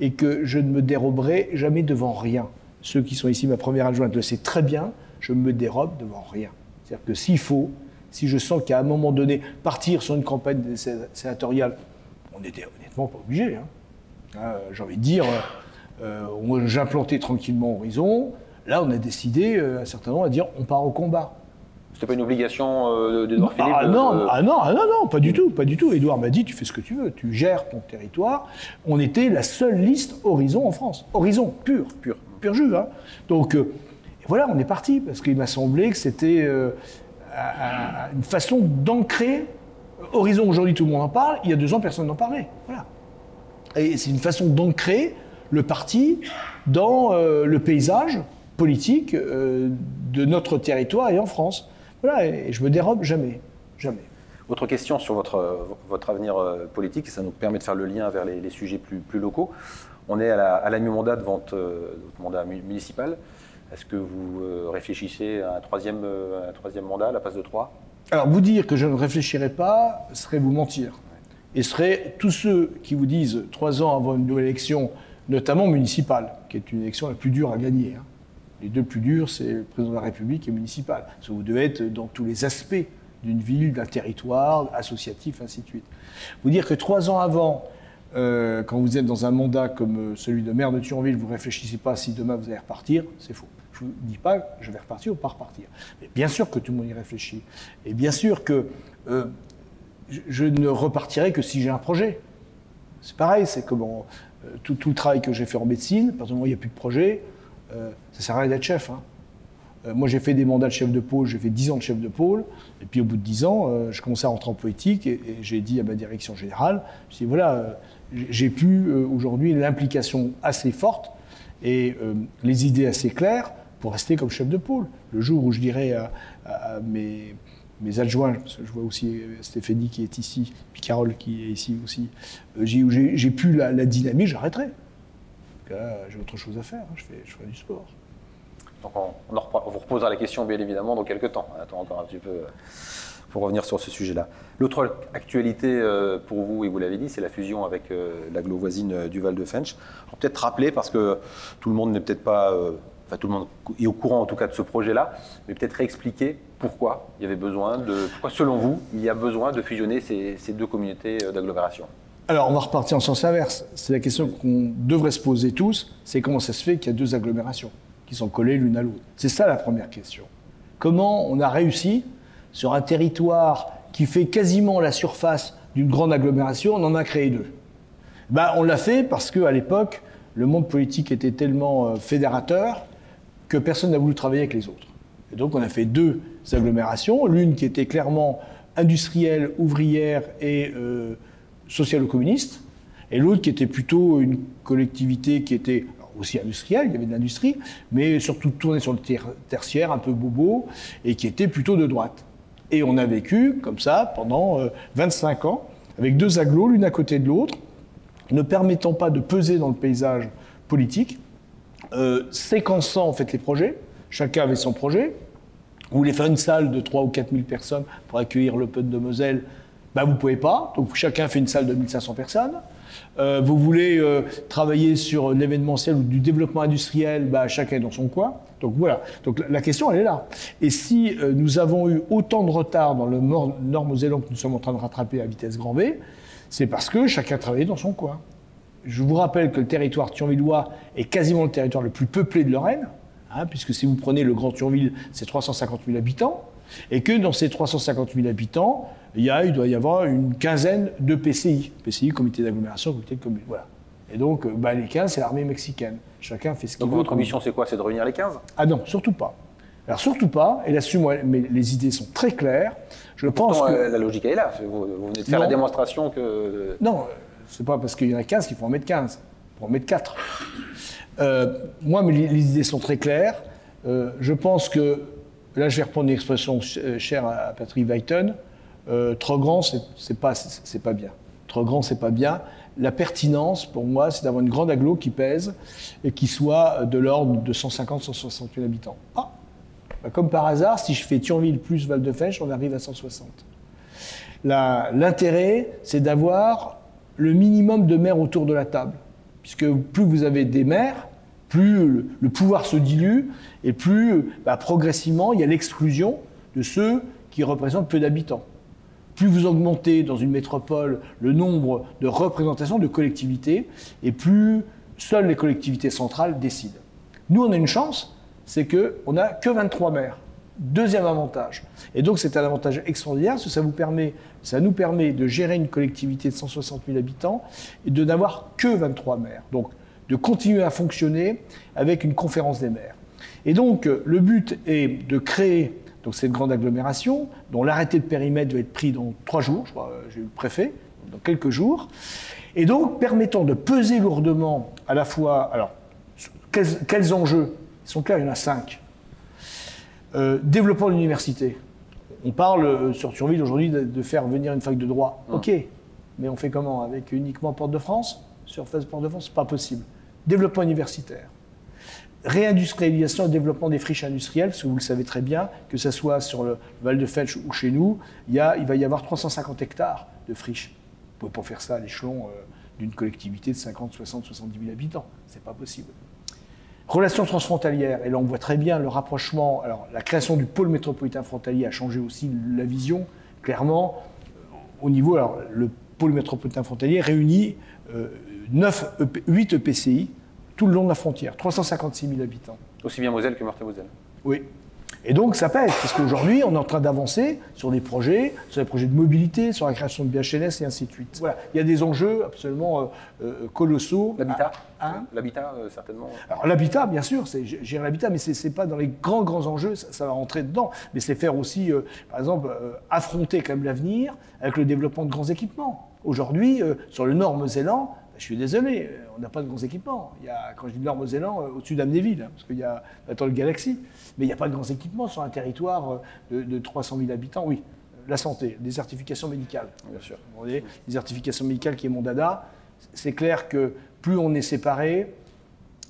Et que je ne me déroberai jamais devant rien. Ceux qui sont ici, ma première adjointe le sait très bien, je me dérobe devant rien. C'est-à-dire que s'il faut, si je sens qu'à un moment donné, partir sur une campagne sénatoriale, on n'était honnêtement pas obligé. Hein. Hein, J'ai envie de dire, euh, euh j'implantais tranquillement Horizon. Là, on a décidé, euh, un certain nombre, à dire on part au combat. C'était pas une obligation euh, d'Edouard Philippe ah, non, ah non, ah non, non, pas du tout, pas du tout. Édouard m'a dit tu fais ce que tu veux, tu gères ton territoire. On était la seule liste Horizon en France. Horizon, pur, pur, pur jus. Hein. Donc, voilà, on est parti, parce qu'il m'a semblé que c'était une façon d'ancrer. Horizon, aujourd'hui, tout le monde en parle. Il y a deux ans, personne n'en parlait. Voilà. Et c'est une façon d'ancrer le parti dans euh, le paysage politique euh, de notre territoire et en France. Voilà, et, je me dérobe jamais. Jamais. Autre question sur votre, votre avenir euh, politique, et ça nous permet de faire le lien vers les, sujets plus, plus, locaux. On est à la, à mi-mandat de votre mandat municipal. Est-ce que vous réfléchissez à un troisième, un troisième mandat à la place de trois? Alors, vous dire que je ne réfléchirai pas serait vous mentir. Et serait tous ceux qui vous disent trois ans avant une nouvelle élection, notamment municipale, qui est une élection la plus dure à gagner. Hein. Les deux plus durs, c'est le président de la République et municipal. Vous devez être dans tous les aspects d'une ville, d'un territoire, associatif, ainsi de suite. Vous dire que trois ans avant, euh, quand vous êtes dans un mandat comme euh, celui de maire de Thionville, vous ne réfléchissez pas si demain vous allez repartir, c'est faux. Je ne vous dis pas je vais repartir ou pas repartir. Mais bien sûr que tout le monde y réfléchit. Et bien sûr que euh, je, ne repartirai que si j'ai un projet. C'est pareil, c'est comme tout, tout, le travail que j'ai fait en médecine, par exemple, il n'y a plus de projet, ça ne sert à rien d'être chef. Hein. Euh, moi, j'ai fait des mandats de chef de pôle, j'ai fait 10 ans de chef de pôle, et puis au bout de 10 ans, euh, je commençais à rentrer en politique, et, j'ai dit à ma direction générale, je dis voilà, euh, j'ai pu aujourd'hui l'implication assez forte et les idées assez claires pour rester comme chef de pôle. Le jour où je dirais à, mes, mes, adjoints, parce que je vois aussi Stéphanie qui est ici, puis Carole qui est ici aussi, j'ai plus la, la dynamique, j'arrêterai. J'ai autre chose à faire, hein, je, fais, du sport. Donc on, vous reposera la question bien évidemment dans quelques temps. On attend encore un petit peu euh, pour revenir sur ce sujet-là. L'autre actualité euh, pour vous, et vous l'avez dit, c'est la fusion avec euh, l'aglo voisine du Val de Fench. Peut-être rappeler, parce que tout le monde n'est peut-être pas, enfin tout le monde est au courant en tout cas de ce projet-là, mais peut-être réexpliquer pourquoi il y avait besoin de, pourquoi selon vous, il y a besoin de fusionner ces, deux communautés d'agglomération? Alors, on va repartir en sens inverse. C'est la question qu'on devrait se poser tous, c'est comment ça se fait qu'il y a deux agglomérations qui sont collées l'une à l'autre? C'est ça la première question. Comment on a réussi sur un territoire qui fait quasiment la surface d'une grande agglomération, on en a créé deux? Ben, On l'a fait parce qu'à l'époque, le monde politique était tellement euh, fédérateur que personne n'a voulu travailler avec les autres. Et donc on a fait deux agglomérations, l'une qui était clairement industrielle, ouvrière et euh, socialo-communiste, et l'autre qui était plutôt une collectivité qui était aussi industriel, il y avait de l'industrie, mais surtout tourné sur le tertiaire, un peu bobo, et qui était plutôt de droite. Et on a vécu comme ça pendant 25 euh, ans, avec deux agglos, l'une à côté de l'autre, ne permettant pas de peser dans le paysage politique, euh, séquençant en fait les projets, chacun avait son projet. Vous voulez faire une salle de 3 ou 4 000 personnes pour accueillir l'Open de Moselle, ben vous ne pouvez pas, donc chacun fait une salle de 1500 personnes. Euh, vous voulez euh, travailler sur l'événementiel ou du développement industriel, bah, chacun est dans son coin. Donc voilà. Donc la question, elle est là. Et si euh, nous avons eu autant de retard dans le Nord-Mosellan que nous sommes en train de rattraper à vitesse grand V, c'est parce que chacun travaillait dans son coin. Je vous rappelle que le territoire thionvillois est quasiment le territoire le plus peuplé de Lorraine, hein, puisque si vous prenez le Grand Thionville, c'est 350 000 habitants, et que dans ces 350 000 habitants, il, y a, il doit y avoir une quinzaine de PCI. PCI, comité d'agglomération, comité de commune. Voilà. Et donc, euh, bah, les 15, c'est l'armée mexicaine. Chacun fait ce qu'il veut. Donc, votre mission, c'est quoi? C'est de réunir les 15 Ah non, surtout pas. Alors, surtout pas, et là-dessus, mais les idées sont très claires. Je pense que. Euh, la logique est là. Vous, venez de faire la démonstration que. Non, c'est pas parce qu'il y en a 15 qu'il faut en mettre 15. Il faut en mettre 4. Euh, moi, mais les, idées sont très claires. je pense que. Là, je vais reprendre une expression chère à Patrick Weiton. Euh, trop grand, c'est pas, pas bien. Trop grand, c'est pas bien. La pertinence, pour moi, c'est d'avoir une grande aglo qui pèse et qui soit de l'ordre de 150-160 000 habitants. Ah bah, Comme par hasard, si je fais Thionville plus Val-de-Fèche, on arrive à 160. L'intérêt, c'est d'avoir le minimum de maires autour de la table. Puisque plus vous avez des maires, plus le pouvoir se dilue et plus bah, progressivement il y a l'exclusion de ceux qui représentent peu d'habitants plus vous augmentez dans une métropole le nombre de représentations de collectivités, et plus seules les collectivités centrales décident. Nous, on a une chance, c'est qu'on n'a que 23 maires. Deuxième avantage. Et donc, c'est un avantage extraordinaire, parce que ça, vous permet, ça nous permet de gérer une collectivité de 160 000 habitants et de n'avoir que 23 maires. Donc, de continuer à fonctionner avec une conférence des maires. Et donc, le but est de créer donc cette grande agglomération, dont l'arrêté de périmètre doit être pris dans trois jours, je crois, euh, j'ai eu le préfet, dans quelques jours, et donc permettant de peser lourdement à la fois, alors, quels, enjeux Ils sont clairs, il y en a cinq. Euh, développement de l'université. On parle euh, sur Turville aujourd'hui de, faire venir une fac de droit. Hum. Ok, mais on fait comment? Avec uniquement Porte de France Surface Porte de France, pas possible. Développement universitaire. réindustrialisation et développement des friches industrielles, parce que vous le savez très bien, que ce soit sur le Val de Felch ou chez nous, il, va y avoir 350 hectares de friches. Vous faire ça à l'échelon euh, d'une collectivité de 50, 60, 70 000 habitants. C'est pas possible. Relations transfrontalières, et là on voit très bien le rapprochement. Alors la création du pôle métropolitain frontalier a changé aussi la vision, clairement. Au niveau, pôle métropolitain frontalier réunit 9, 8 EPCI tout le long de la frontière, 356 000 habitants. Aussi bien Moselle que Meurthe-et-Moselle. Oui. Et donc ça pèse, parce qu'aujourd'hui, on est en train d'avancer sur des projets, sur des projets de mobilité, sur la création de BHNS et ainsi de suite. Voilà, il y a des enjeux absolument euh, euh, colossaux. L'habitat Ah, hein L'habitat, euh, certainement. Alors l'habitat, bien sûr, c'est gérer l'habitat, mais c'est n'est pas dans les grands, grands enjeux, ça, ça va rentrer dedans. Mais c'est faire aussi, euh, par exemple, euh, affronter quand même l'avenir avec le développement de grands équipements. Aujourd'hui, euh, sur le nord Mosellan, je suis désolé, euh, on n'a pas de grands équipements. Il y a, quand je dis nord Mosellan, euh, au-dessus d'Amnéville, hein, parce qu'il y a le Galaxy. Mais il n'y a pas de grands équipements sur un territoire de, de 300 000 habitants, oui. La santé, des certifications médicales. Bien sûr. Vous voyez, les certifications médicales qui est mon dada, c'est clair que plus on est séparés,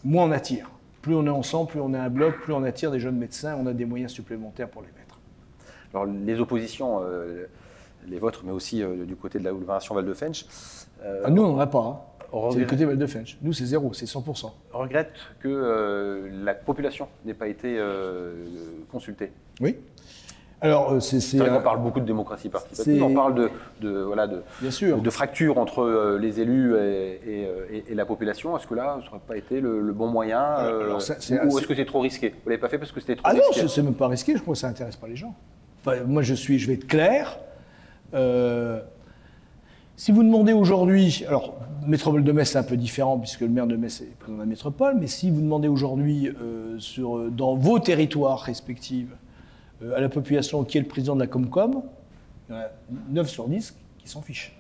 moins on attire. Plus on est ensemble, plus on est un bloc, plus on attire des jeunes médecins, on a des moyens supplémentaires pour les mettre. Alors, les oppositions, euh, les vôtres, mais aussi euh, du côté de la l'agglomération Val-de-Fench, euh, Ah, nous, on n'en a pas. hein. on C'est le côté Val-de-Fench. Nous, c'est zéro, c'est 100%. regrette que euh, la population n'ait pas été euh, consultée. Oui. Alors, c'est. c'est, qu'on parle beaucoup de démocratie participative, on parle de, de, voilà, de, Bien sûr. de fracture entre euh, les élus et, et, et- et la population. Est-ce que là, ce n'aurait pas été le, le bon moyen alors, ça, c'est Ou est-ce que c'est trop risqué? Vous ne l'avez pas fait parce que c'était trop Ah non, risqué c'est c'est même pas risqué, je crois que ça n'intéresse pas les gens. Enfin, moi, je, suis, je vais être clair. Euh, si vous demandez aujourd'hui, alors, métropole de Metz, c'est un peu différent puisque le maire de Metz est président de la métropole, mais si vous demandez aujourd'hui euh, dans vos territoires respectifs euh, à la population qui est le président de la Comcom, il y en a 9 sur 10 qui s'en fichent.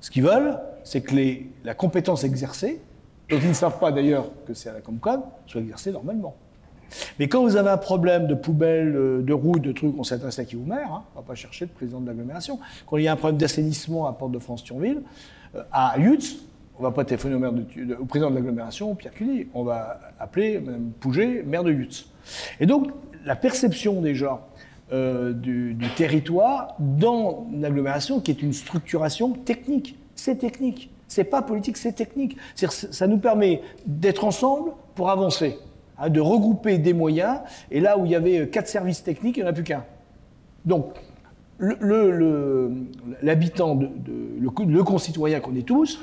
Ce qu'ils veulent, c'est que les- la compétence exercée, dont ils ne savent pas d'ailleurs que c'est à la Comcom, soit exercée normalement. Mais quand vous avez un problème de poubelle, euh, de route, de trucs, on s'adresse à qui au maire, hein, on va pas chercher le président de l'agglomération. Quand il y a un problème d'assainissement à Porte-de-France-Thionville, euh, à Lutz, on va pas téléphoner au, maire président de l'agglomération, Pierre Cuny, on va appeler Mme Pouget, maire de Lutz. Et donc, la perception déjà euh, du, du territoire dans une agglomération qui est une structuration technique, c'est technique. C'est pas politique, c'est technique. Ça nous permet d'être ensemble pour avancer hein, de regrouper des moyens. Et là où il y avait euh, quatre services techniques, il n'y en a plus qu'un. Donc, l'habitant, le, co- le concitoyen qu'on est tous,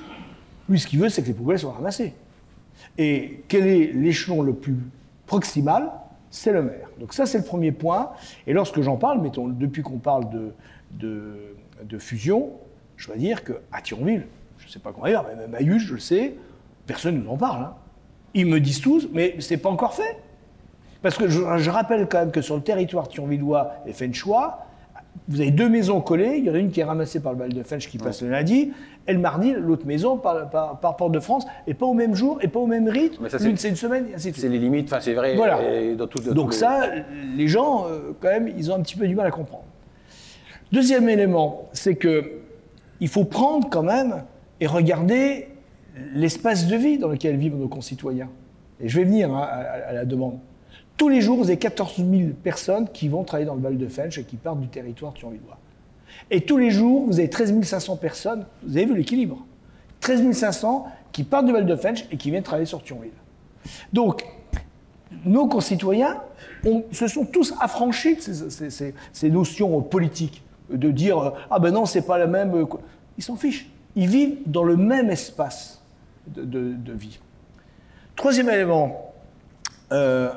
lui, ce qu'il veut, c'est que les poubelles soient ramassées. Et quel est l'échelon le plus proximal? C'est le maire. Donc ça, c'est le premier point. Et lorsque j'en parle, mettons, depuis qu'on parle de, fusion, je dois dire qu'à Thionville, je ne sais pas comment dire, mais même à Huche, je le sais, personne ne nous en parle. hein. Ils me disent tous, mais c'est pas encore fait. Parce que je, je rappelle quand même que sur le territoire thionvillois et fenchois, vous avez deux maisons collées. Il y en a une qui est ramassée par le Val de Fench qui passe le lundi, et le mardi, l'autre maison par, par, par Porte de France, et pas au même jour, et pas au même rythme. Ça, c'est- L'une, c'est une semaine, et ainsi de C'est suite. les limites, enfin c'est vrai. Voilà. et dans tout- dans Donc tous les- ça, les gens, euh, quand même, ils ont un petit peu du mal à comprendre. Deuxième élément, c'est que il faut prendre quand même et regarder l'espace de vie dans lequel vivent nos concitoyens. Et je vais venir hein, à, la demande. Tous les jours, vous avez 14 000 personnes qui vont travailler dans le Val de Fench et qui partent du territoire thionvillois. Et tous les jours, vous avez 13 500 personnes, vous avez vu l'équilibre, 13 500 qui partent du Val de Fench et qui viennent travailler sur Thionville. Donc, nos concitoyens se sont tous affranchis de ces, ces- notions politiques, de dire euh, ah ben non, c'est pas la même. euh. Ils s'en fichent. Ils vivent dans le même espace de, vie. Troisième élément, euh,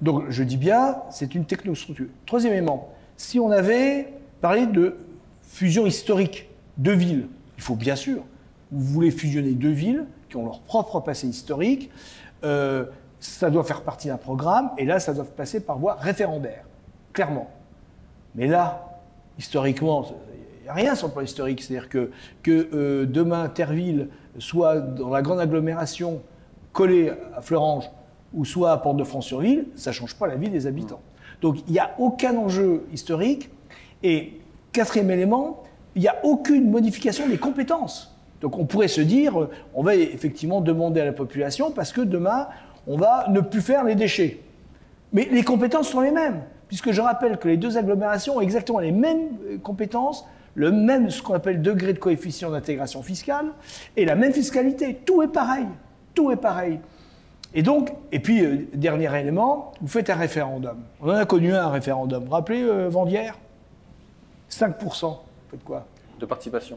donc je dis bien, c'est une technostructure. Troisième élément, si on avait parlé de fusion historique de villes, il faut bien sûr, vous voulez fusionner deux villes qui ont leur propre passé historique, euh, ça doit faire partie d'un programme, et là, ça doit passer par voie référendaire, clairement. Mais là, historiquement, il n'y a rien sur le plan historique. C'est-à-dire que, que euh, demain, Terville soit dans la grande agglomération collée à Fleurange ou soit à Porte-de-France-sur-Ville, ça ne change pas la vie des habitants. Donc il n'y a aucun enjeu historique. Et quatrième élément, il n'y a aucune modification des compétences. Donc on pourrait se dire, euh, on va effectivement demander à la population, parce que demain, on va ne plus faire les déchets. Mais les compétences sont les mêmes, puisque je rappelle que les deux agglomérations ont exactement les mêmes euh, compétences, le même, ce qu'on appelle degré de coefficient d'intégration fiscale, et la même fiscalité. Tout est pareil. Tout est pareil. Et donc, et puis, euh, dernier élément, vous faites un référendum. On en a connu un, référendum. Vous vous rappelez euh, Vendière? 5%. Vous faites quoi? De participation.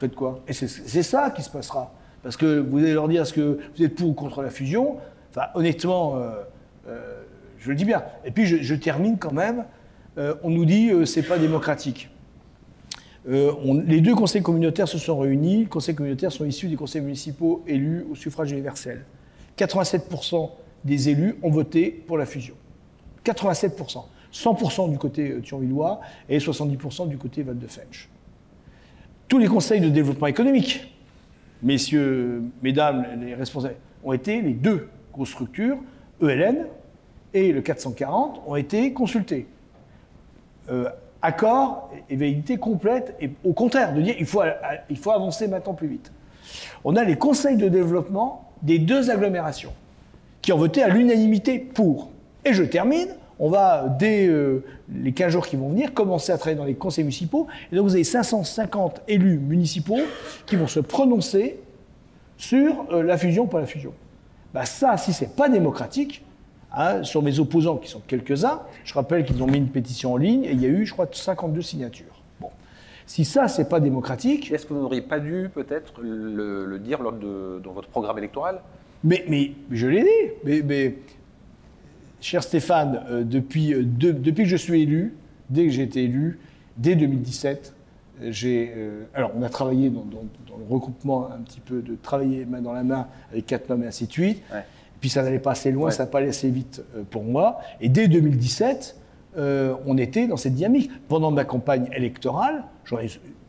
Faites quoi? Et c'est ça qui se passera. Parce que vous allez leur dire est-ce que vous êtes pour ou contre la fusion? Enfin, honnêtement, euh, euh, je le dis bien. Et puis, je, je termine quand même. On nous dit c'est pas démocratique. Euh, les deux conseils communautaires se sont réunis. Les conseils communautaires sont issus des conseils municipaux élus au suffrage universel. 87% des élus ont voté pour la fusion. 87%. 100% du côté euh, thionvillois et 70% du côté Val de Fench. Tous les conseils de développement économique, messieurs, mesdames, les responsables, ont été les deux grosses structures, ELN et le 440, ont été consultés. Euh, accord et validité complète, et au contraire, de dire il faut, il faut avancer maintenant plus vite. On a les conseils de développement des deux agglomérations qui ont voté à l'unanimité pour. Et je termine, on va, dès euh, les 15 jours qui vont venir, commencer à travailler dans les conseils municipaux. Et donc vous avez 550 élus municipaux qui vont se prononcer sur euh, la fusion ou la fusion. Bah ça, si c'est pas démocratique, hein, sur mes opposants qui sont quelques-uns, je rappelle qu'ils ont mis une pétition en ligne et il y a eu, je crois, 52 signatures. Bon. Si ça, c'est pas démocratique, Est-ce que vous n'auriez pas dû peut-être le, le dire lors de dans votre programme électoral? Mais, mais je l'ai dit. Mais, mais, cher Stéphane, euh, depuis, euh, de- depuis que je suis élu, dès que j'ai été élu, dès 2017, euh, j'ai. euh, alors, on a travaillé dans, dans- dans le regroupement un petit peu, de travailler main dans la main avec quatre hommes et ainsi de suite. Ouais. Puis ça n'allait pas assez loin, Ouais. ça n'a pas allé assez vite euh, pour moi. Et dès 2017, euh, on était dans cette dynamique. Pendant ma campagne électorale,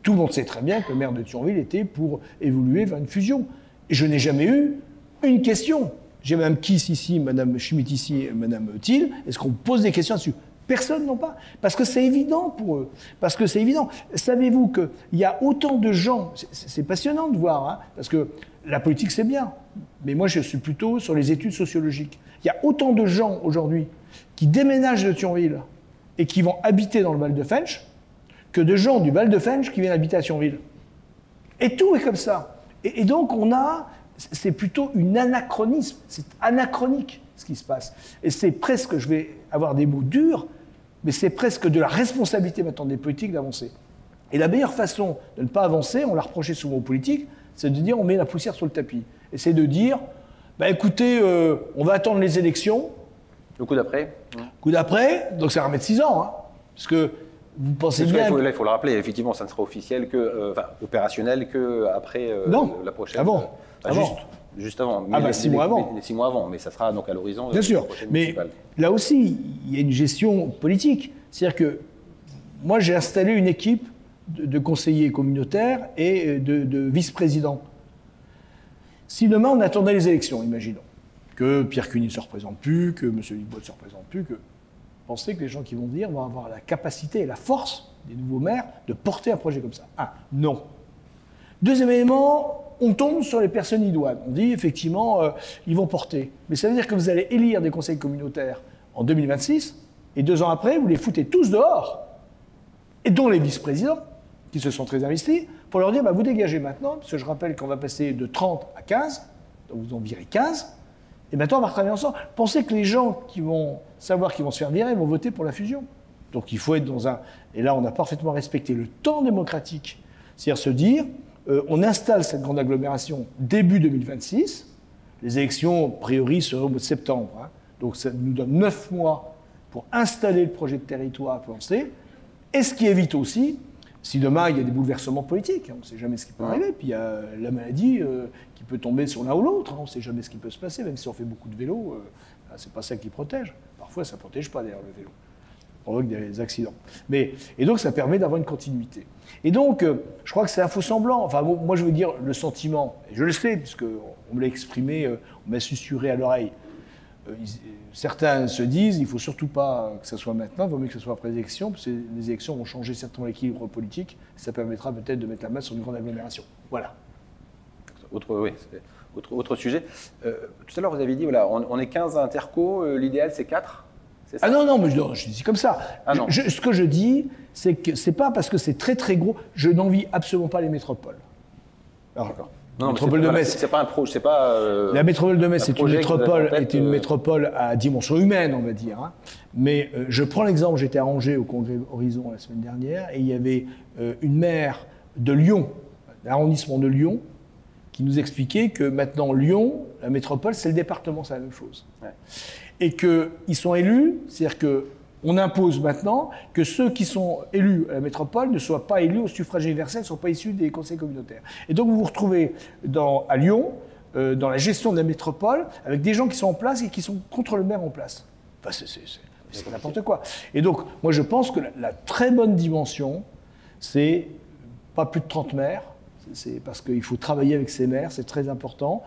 tout le monde sait très bien que le maire de Thionville était pour évoluer vers une fusion. Et je n'ai jamais eu une question. J'ai Mme Kiss ici, Mme Schmitt ici, et Mme Thiel. Est-ce qu'on pose des questions là-dessus Personne non pas. Parce que c'est évident pour eux. Parce que c'est évident. Savez-vous qu'il y a autant de gens, c'est- c'est passionnant de voir, hein, parce que la politique c'est bien, mais moi je suis plutôt sur les études sociologiques. Il y a autant de gens aujourd'hui qui déménagent de Thionville et qui vont habiter dans le Val de Fench que de gens du Val de Fench qui viennent habiter à Thionville. Et tout est comme ça. Et, donc on a, c'est plutôt une anachronisme, c'est anachronique ce qui se passe. Et c'est presque, je vais avoir des mots durs, mais c'est presque de la responsabilité maintenant des politiques d'avancer. Et la meilleure façon de ne pas avancer, on l'a reproché souvent aux politiques, c'est de dire on met la poussière sur le tapis. Et c'est de dire, bah écoutez, euh, on va attendre les élections, Le coup d'après coup d'après, donc ça va remettre 6 ans, hein, parce que vous pensez que là, bien... il faut, là, il faut le rappeler, effectivement, ça ne sera officiel que, euh, enfin, opérationnel que après euh, Non, la prochaine. avant. enfin, Avant. Juste, juste avant. Ah bah, six mois avant. mais- six mois avant, mais ça sera donc à l'horizon. Bien sûr, mais là aussi, il y a une gestion politique. C'est-à-dire que moi, j'ai installé une équipe de, conseillers communautaires et de, de vice-présidents. Si demain on attendait les élections, imaginons, que Pierre Cuny ne se représente plus, que M. Libois ne se représente plus, que pensez que les gens qui vont venir vont avoir la capacité et la force des nouveaux maires de porter un projet comme ça? Ah, non. Deuxième élément, on tombe sur les personnes idoines. On dit effectivement, euh, ils vont porter. Mais ça veut dire que vous allez élire des conseils communautaires en 2026, et deux ans après, vous les foutez tous dehors, et dont les vice-présidents, qui se sont très investis, pour leur dire, bah, vous dégagez maintenant, parce que je rappelle qu'on va passer de 30 à 15, donc vous en virez 15, et maintenant on va travailler ensemble. Pensez que les gens qui vont savoir qu'ils vont se faire virer vont voter pour la fusion. Donc il faut être dans un... Et là, on a parfaitement respecté le temps démocratique, c'est-à-dire se dire, euh, on installe cette grande agglomération début 2026, les élections, a priori, seront au mois de septembre. hein. Donc ça nous donne neuf mois pour installer le projet de territoire pour lancer. Et ce qui évite aussi, si demain il y a des bouleversements politiques, on ne sait jamais ce qui peut arriver, puis il y a la maladie euh, qui peut tomber sur l'un ou l'autre, hein, on ne sait jamais ce qui peut se passer, même si on fait beaucoup de vélo, euh, ben, c'est pas ça qui protège. Parfois ça ne protège pas d'ailleurs le vélo, ça provoque des accidents. Mais, et donc ça permet d'avoir une continuité. Et donc euh, je crois que c'est un faux semblant, enfin moi je veux dire le sentiment, et je le sais, puisque on me l'a exprimé, euh, on m'a susurré à l'oreille, certains se disent il ne faut surtout pas que ce soit maintenant, il vaut mieux que ce soit après les élections, parce que les élections vont changer certainement l'équilibre politique, ça permettra peut-être de mettre la main sur une grande agglomération. Voilà. autre, oui, autre, autre, sujet. Euh, tout à l'heure, vous avez dit, voilà, on, est 15 interco, euh, l'idéal c'est 4 ah non, non, mais je, je, dis comme ça. Ah non. ce que je dis, c'est que c'est pas parce que c'est très très gros, je n'envie absolument pas les métropoles. D'accord. Non, métropole de Metz. C'est pas un projet, c'est pas. Euh, la métropole de Metz, c'est une métropole, est une métropole à dimension humaine, on va dire. Hein. Mais je prends l'exemple, j'étais à Angers au congrès Horizon la semaine dernière, et il y avait une maire de Lyon, l'arrondissement de Lyon, qui nous expliquait que maintenant Lyon, la métropole, c'est le département, c'est la même chose. Et qu'ils sont élus, c'est-à-dire qu'on impose maintenant que ceux qui sont élus à la métropole ne soient pas élus au suffrage universel, ne soient pas issus des conseils communautaires. Et donc vous vous retrouvez dans, à Lyon, euh, dans la gestion de la métropole, avec des gens qui sont en place et qui sont contre le maire en place. Enfin, c'est n'importe quoi. Et donc, moi, je pense que la, la très bonne dimension, c'est pas plus de 30 maires, c'est parce qu'il faut travailler avec ces maires, c'est très important,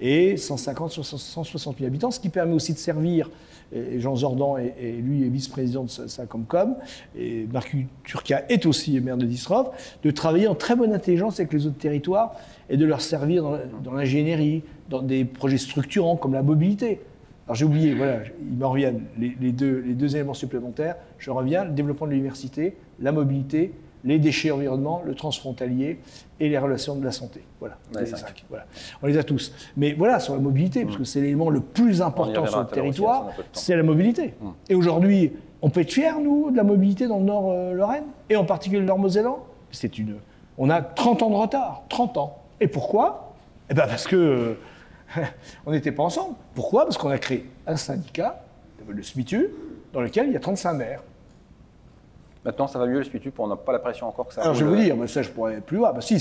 et 150, 160 000 habitants, ce qui permet aussi de servir, et Jean Zordan, et, lui est vice-président de Sacomcom, et Marc Turca est aussi maire de Distrov, de travailler en très bonne intelligence avec les autres territoires et de leur servir dans, l'ingénierie, dans des projets structurants comme la mobilité. Alors j'ai oublié, voilà, il m'en reviennent les, deux, les deux éléments supplémentaires. Je reviens, le développement de l'université, la mobilité les déchets environnement, le transfrontalier et les relations de la santé. Voilà, On les a tous. Mais voilà, sur la mobilité, parce que c'est l'élément le plus important sur le territoire, c'est la mobilité. Mm. Et aujourd'hui, on peut être fiers, nous, de la mobilité dans le Nord-Lorraine, euh, et en particulier le Nord-Mosellan. C'est une... On a 30 ans de retard, 30 ans. Et pourquoi? Eh bien parce que euh, *laughs* on n'était pas ensemble. Pourquoi? Parce qu'on a créé un syndicat, le SMITU, dans lequel il y a 35 maires. Maintenant, ça va mieux le SPITU, on n'a pas la pression encore que ça. Alors, je vais vous dire, mais ça, je pourrais plus loin. Bah, si,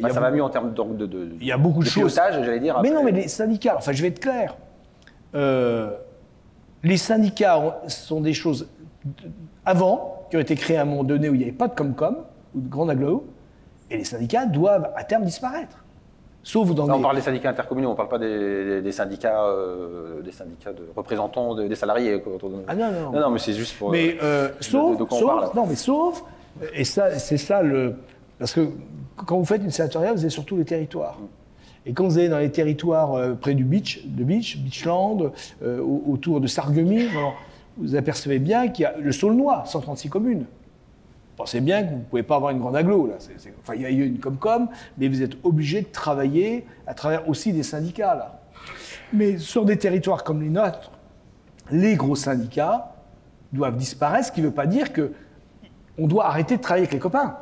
bah, ça va mieux en termes de, de, Il y a beaucoup de, choses. j'allais dire. Mais non, mais les syndicats, enfin, je vais être clair. Euh, les syndicats sont des choses avant, qui ont été créées à un moment donné où il n'y avait pas de Comcom ou de Grand Aglo, et les syndicats doivent à terme disparaître. Sauf dans On parle des syndicats intercommunaux, on ne parle pas des, syndicats, euh, des syndicats de représentants des salariés. Ah non, non. Non, non mais c'est juste pour. Mais euh, sauf, sauf non, mais sauf, et ça, c'est ça le. Parce que quand vous faites une sénatoriale, vous avez surtout les territoires. Et quand vous allez dans les territoires euh, près du beach, de beach, Beachland, autour de Sarreguemines, vous apercevez bien qu'il y a le Saulnois, 136 communes. Pensez bien que vous ne pouvez pas avoir une grande aglo. Enfin, il y a eu une Comcom, mais vous êtes obligé de travailler à travers aussi des syndicats. Mais sur des territoires comme les nôtres, les gros syndicats doivent disparaître, ce qui ne veut pas dire qu'on doit arrêter de travailler avec les copains.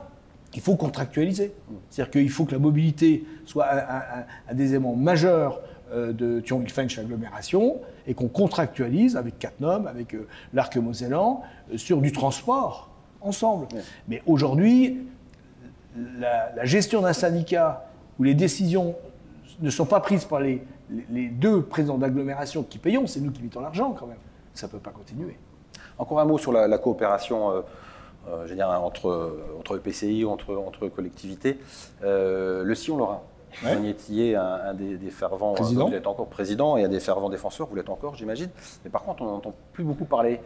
Il faut contractualiser. C'est-à-dire qu'il faut que la mobilité soit un, des éléments majeurs euh, de Thionville-Fench agglomération et qu'on contractualise avec Catnum, avec euh, l'Arc-Mosellan, euh, sur du transport ensemble. Mais aujourd'hui, la, gestion d'un syndicat où les décisions ne sont pas prises par les, deux présidents d'agglomération qui payons, c'est nous qui mettons l'argent quand même, ça ne peut pas continuer. Encore un mot sur la, coopération. Euh, euh, je dire, entre, entre EPCI, entre, entre collectivités. Euh, le Sillon Lorrain, ouais. Magnétier, un, un des, fervents, président. vous êtes encore président et un des fervents défenseurs, vous l'êtes encore, j'imagine. Mais par contre, on n'entend plus beaucoup parler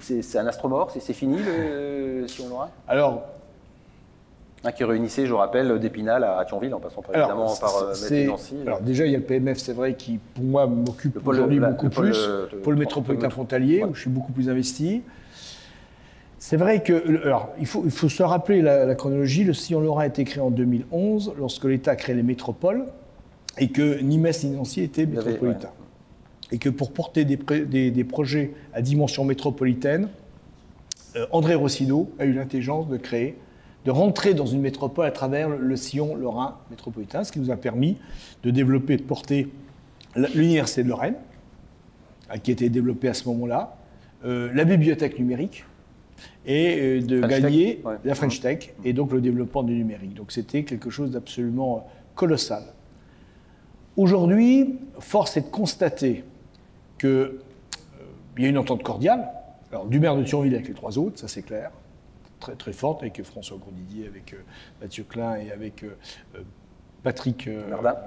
c'est un astromore, c'est fini le Sion Lorrain Alors. Un qui réunissait, je rappelle, d'Épinal à Thionville, en passant évidemment par euh, Nancy. Alors déjà, il y a le PMF, c'est vrai, qui pour moi m'occupe aujourd'hui beaucoup plus. pour le métropolitain frontalier, où je suis beaucoup plus investi. C'est vrai que, alors, il faut, il faut se rappeler la, chronologie. Le Sillon Lorrain a été créé en 2011, lorsque l'État a créé les métropoles, et que ni Metz ni Nancy étaient métropolitains et que pour porter des, projets à dimension métropolitaine, euh, André Rossido a eu l'intelligence de créer, de rentrer dans une métropole à travers le sillon lorrain métropolitain, ce qui nous a permis de développer, de porter l'université de Lorraine, euh, qui a été développée à ce moment-là, euh, la bibliothèque numérique, et de gagner la French Tech, et donc le développement du numérique. Donc c'était quelque chose d'absolument colossal. Aujourd'hui, force est de constater qu'il euh, y a une entente cordiale, alors du maire de Thionville avec les trois autres, ça c'est clair, très très forte, avec François Grondidier, avec euh, Mathieu Klein et avec euh, Patrick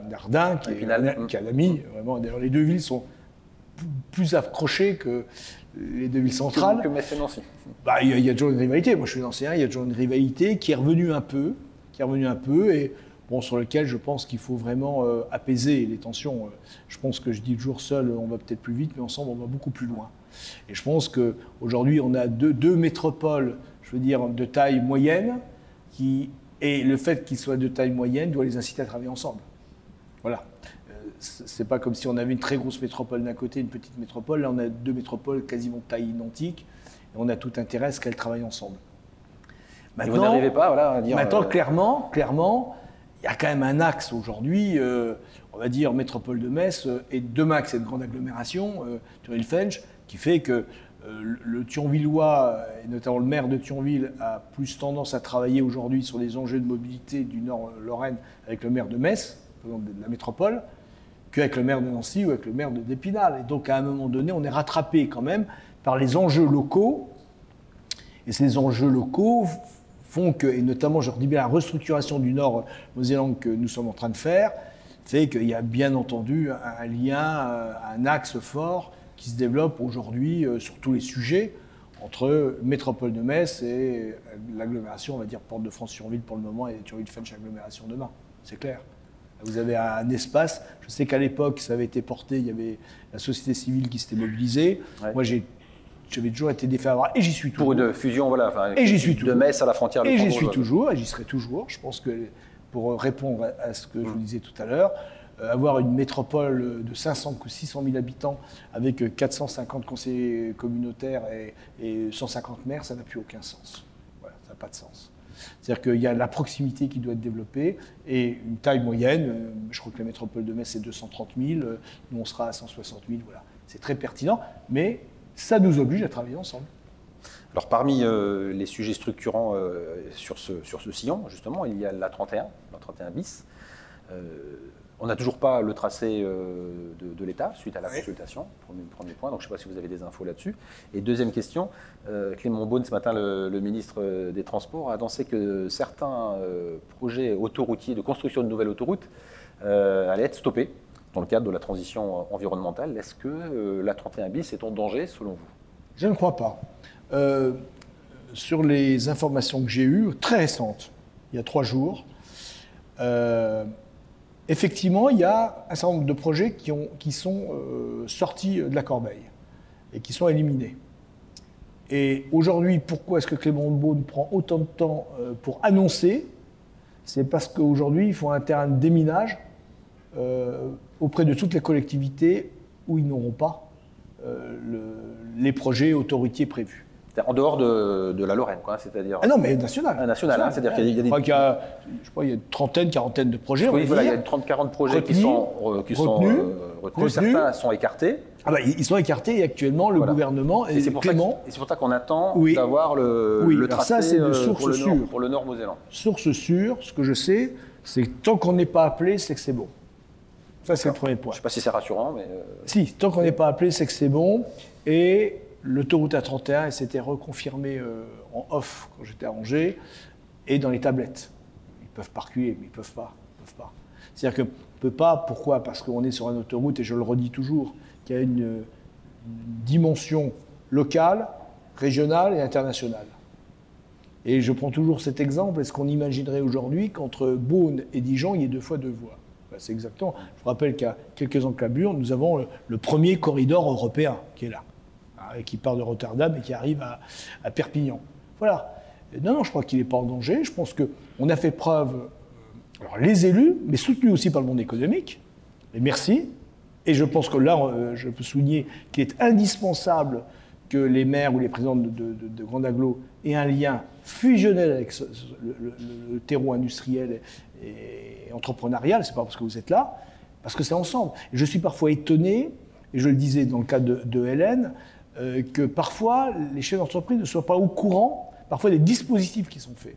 Nardin, qui, est, un ami, vraiment. D'ailleurs, les deux villes sont plus accrochées que les deux villes centrales. Que Metz et Nancy. Bah, il y, a toujours une rivalité. Moi, je suis ancien. Il y a toujours une rivalité qui est revenue un peu, qui est revenue un peu, et bon, sur lequel je pense qu'il faut vraiment euh, apaiser les tensions. Je pense que je dis toujours seul, on va peut-être plus vite, mais ensemble, on va beaucoup plus loin. Et je pense qu'aujourd'hui, on a deux, deux, métropoles, je veux dire, de taille moyenne, qui, et le fait qu'ils soient de taille moyenne doit les inciter à travailler ensemble. Voilà. C'est pas comme si on avait une très grosse métropole d'un côté, une petite métropole. Là, on a deux métropoles quasiment de taille identique. Et on a tout intérêt à ce qu'elles travaillent ensemble. Maintenant, vous n'arrivez pas voilà, à dire. Maintenant, euh, clairement, clairement, il y a quand même un axe aujourd'hui, euh, on va dire métropole de Metz, euh, et demain, cette grande agglomération, euh, Thionville-Fench, qui fait que le Thionvillois, et notamment le maire de Thionville, a plus tendance à travailler aujourd'hui sur les enjeux de mobilité du Nord-Lorraine avec le maire de Metz, de la métropole, qu'avec le maire de Nancy ou avec le maire de d'Épinal. Et donc, à un moment donné, on est rattrapé quand même par les enjeux locaux. Et ces enjeux locaux font que, et notamment, je redis bien, la restructuration du Nord Nouvelle-Zélande que nous sommes en train de faire, fait qu'il y a bien entendu un lien, un axe fort qui se développe aujourd'hui euh, sur tous les sujets entre métropole de Metz et l'agglomération, on va dire Porte de France-sur-Ville pour le moment et Thionville-Fench agglomération demain. C'est clair. Vous avez un espace. Je sais qu'à l'époque, ça avait été porté, il y avait la société civile qui s'était mobilisée. Moi, j'ai j'avais toujours été défavorable et j'y suis toujours. Pour une fusion, voilà. et j'y suis toujours. De Metz à la frontière. Et j'y suis toujours et j'y serai toujours. Je pense que pour répondre à ce que je vous disais tout à l'heure, euh, avoir une métropole de 500 ou 600 000 habitants avec 450 conseillers communautaires et, et 150 maires, ça n'a plus aucun sens. Voilà, ça n'a pas de sens. C'est-à-dire qu'il y a la proximité qui doit être développée et une taille moyenne. Euh, je crois que la métropole de Metz, c'est 230 000. Euh, nous, on sera à 160 000. Voilà. C'est très pertinent, mais ça nous oblige à travailler ensemble. Alors parmi euh, les sujets structurants euh, sur, ce, sur ce sillon, justement, il y a la 31, la 31 bis. Euh, on n'a toujours pas le tracé de, l'État suite à la consultation, premier, premier, point, donc je ne sais pas si vous avez des infos là-dessus. Et deuxième question, Clément Beaune, ce matin, le, le, ministre des Transports, a annoncé que certains projets autoroutiers de construction de nouvelles autoroutes allaient être stoppés dans le cadre de la transition environnementale. Est-ce que euh, la 31 bis est en danger selon vous? Je ne crois pas. Euh, sur les informations que j'ai eues, très récentes, il y a trois jours, euh, effectivement, il y a un certain nombre de projets qui sont sortis de la corbeille et qui sont éliminés. Et aujourd'hui, pourquoi est-ce que Clément Beaune prend autant de temps pour annoncer? C'est parce qu'aujourd'hui, il faut un terrain de déminage auprès de toutes les collectivités où ils n'auront pas euh, les projets autoritiers prévus. En dehors de, la Lorraine, quoi, c'est-à-dire. Ah non, mais national. Ah, national, hein, c'est-à-dire qu'il y a, des. Je crois qu'il y a, je crois, il y a une trentaine, quarantaine de projets. Oui, voilà, il y a 30-40 projets qui sont, euh, qui retenus, sont euh, retenus. Certains sont écartés. Ah bah, ils sont écartés et actuellement le gouvernement et, et c'est pour, pour, ça qu'on attend d'avoir le, oui. le tracé ça, c'est de source pour, le sûre. Nord, pour le Nord-Mosellan. Source sûre, ce que je sais, c'est que tant qu'on n'est pas appelé, c'est que c'est bon. Ça, c'est le premier point. Je ne sais pas si c'est rassurant, mais. Euh, si, tant qu'on n'est pas appelé, c'est que c'est bon. Et l'autoroute A31, elle s'était reconfirmée euh, en off quand j'étais à Angers, et dans les tablettes. Ils peuvent pas reculer, mais ils peuvent pas. peuvent pas. C'est-à-dire qu'on ne peut pas, pourquoi? Parce qu'on est sur une autoroute, et je le redis toujours, qui a une, une dimension locale, régionale et internationale. Et je prends toujours cet exemple. Est-ce qu'on imaginerait aujourd'hui qu'entre Beaune et Dijon, il y ait deux fois deux voies c'est exactement. Je vous rappelle qu'à quelques enclabures, nous avons le, premier corridor européen qui est là, hein, qui part de Rotterdam et qui arrive à, Perpignan. Voilà. non, non, je crois qu'il n'est pas en danger. Je pense qu'on a fait preuve, euh, alors les élus, mais soutenus aussi par le monde économique, et merci. Et je pense que là, euh, je peux souligner qu'il est indispensable que les maires ou les présidents de, de, Grand Aglo aient un lien fusionnel avec le, terreau industriel et, entrepreneurial. C'est pas parce que vous êtes là, parce que c'est ensemble. je suis parfois étonné, et je le disais dans le cas de, Hélène, euh, que parfois les chefs d'entreprise ne soient pas au courant, parfois des dispositifs qui sont faits.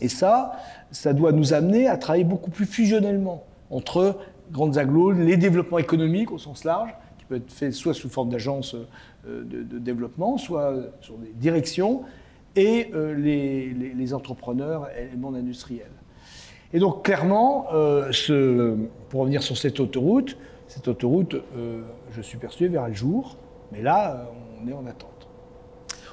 Et ça, ça doit nous amener à travailler beaucoup plus fusionnellement entre grandes agglos, les développements économiques au sens large, qui peut être fait soit sous forme d'agence euh, de, développement, soit sur des directions, et euh, les, entrepreneurs et les mondes industriels. Et donc clairement, euh, pour revenir sur cette autoroute, cette autoroute, je suis persuadé, verra le jour, mais là, on est en attente.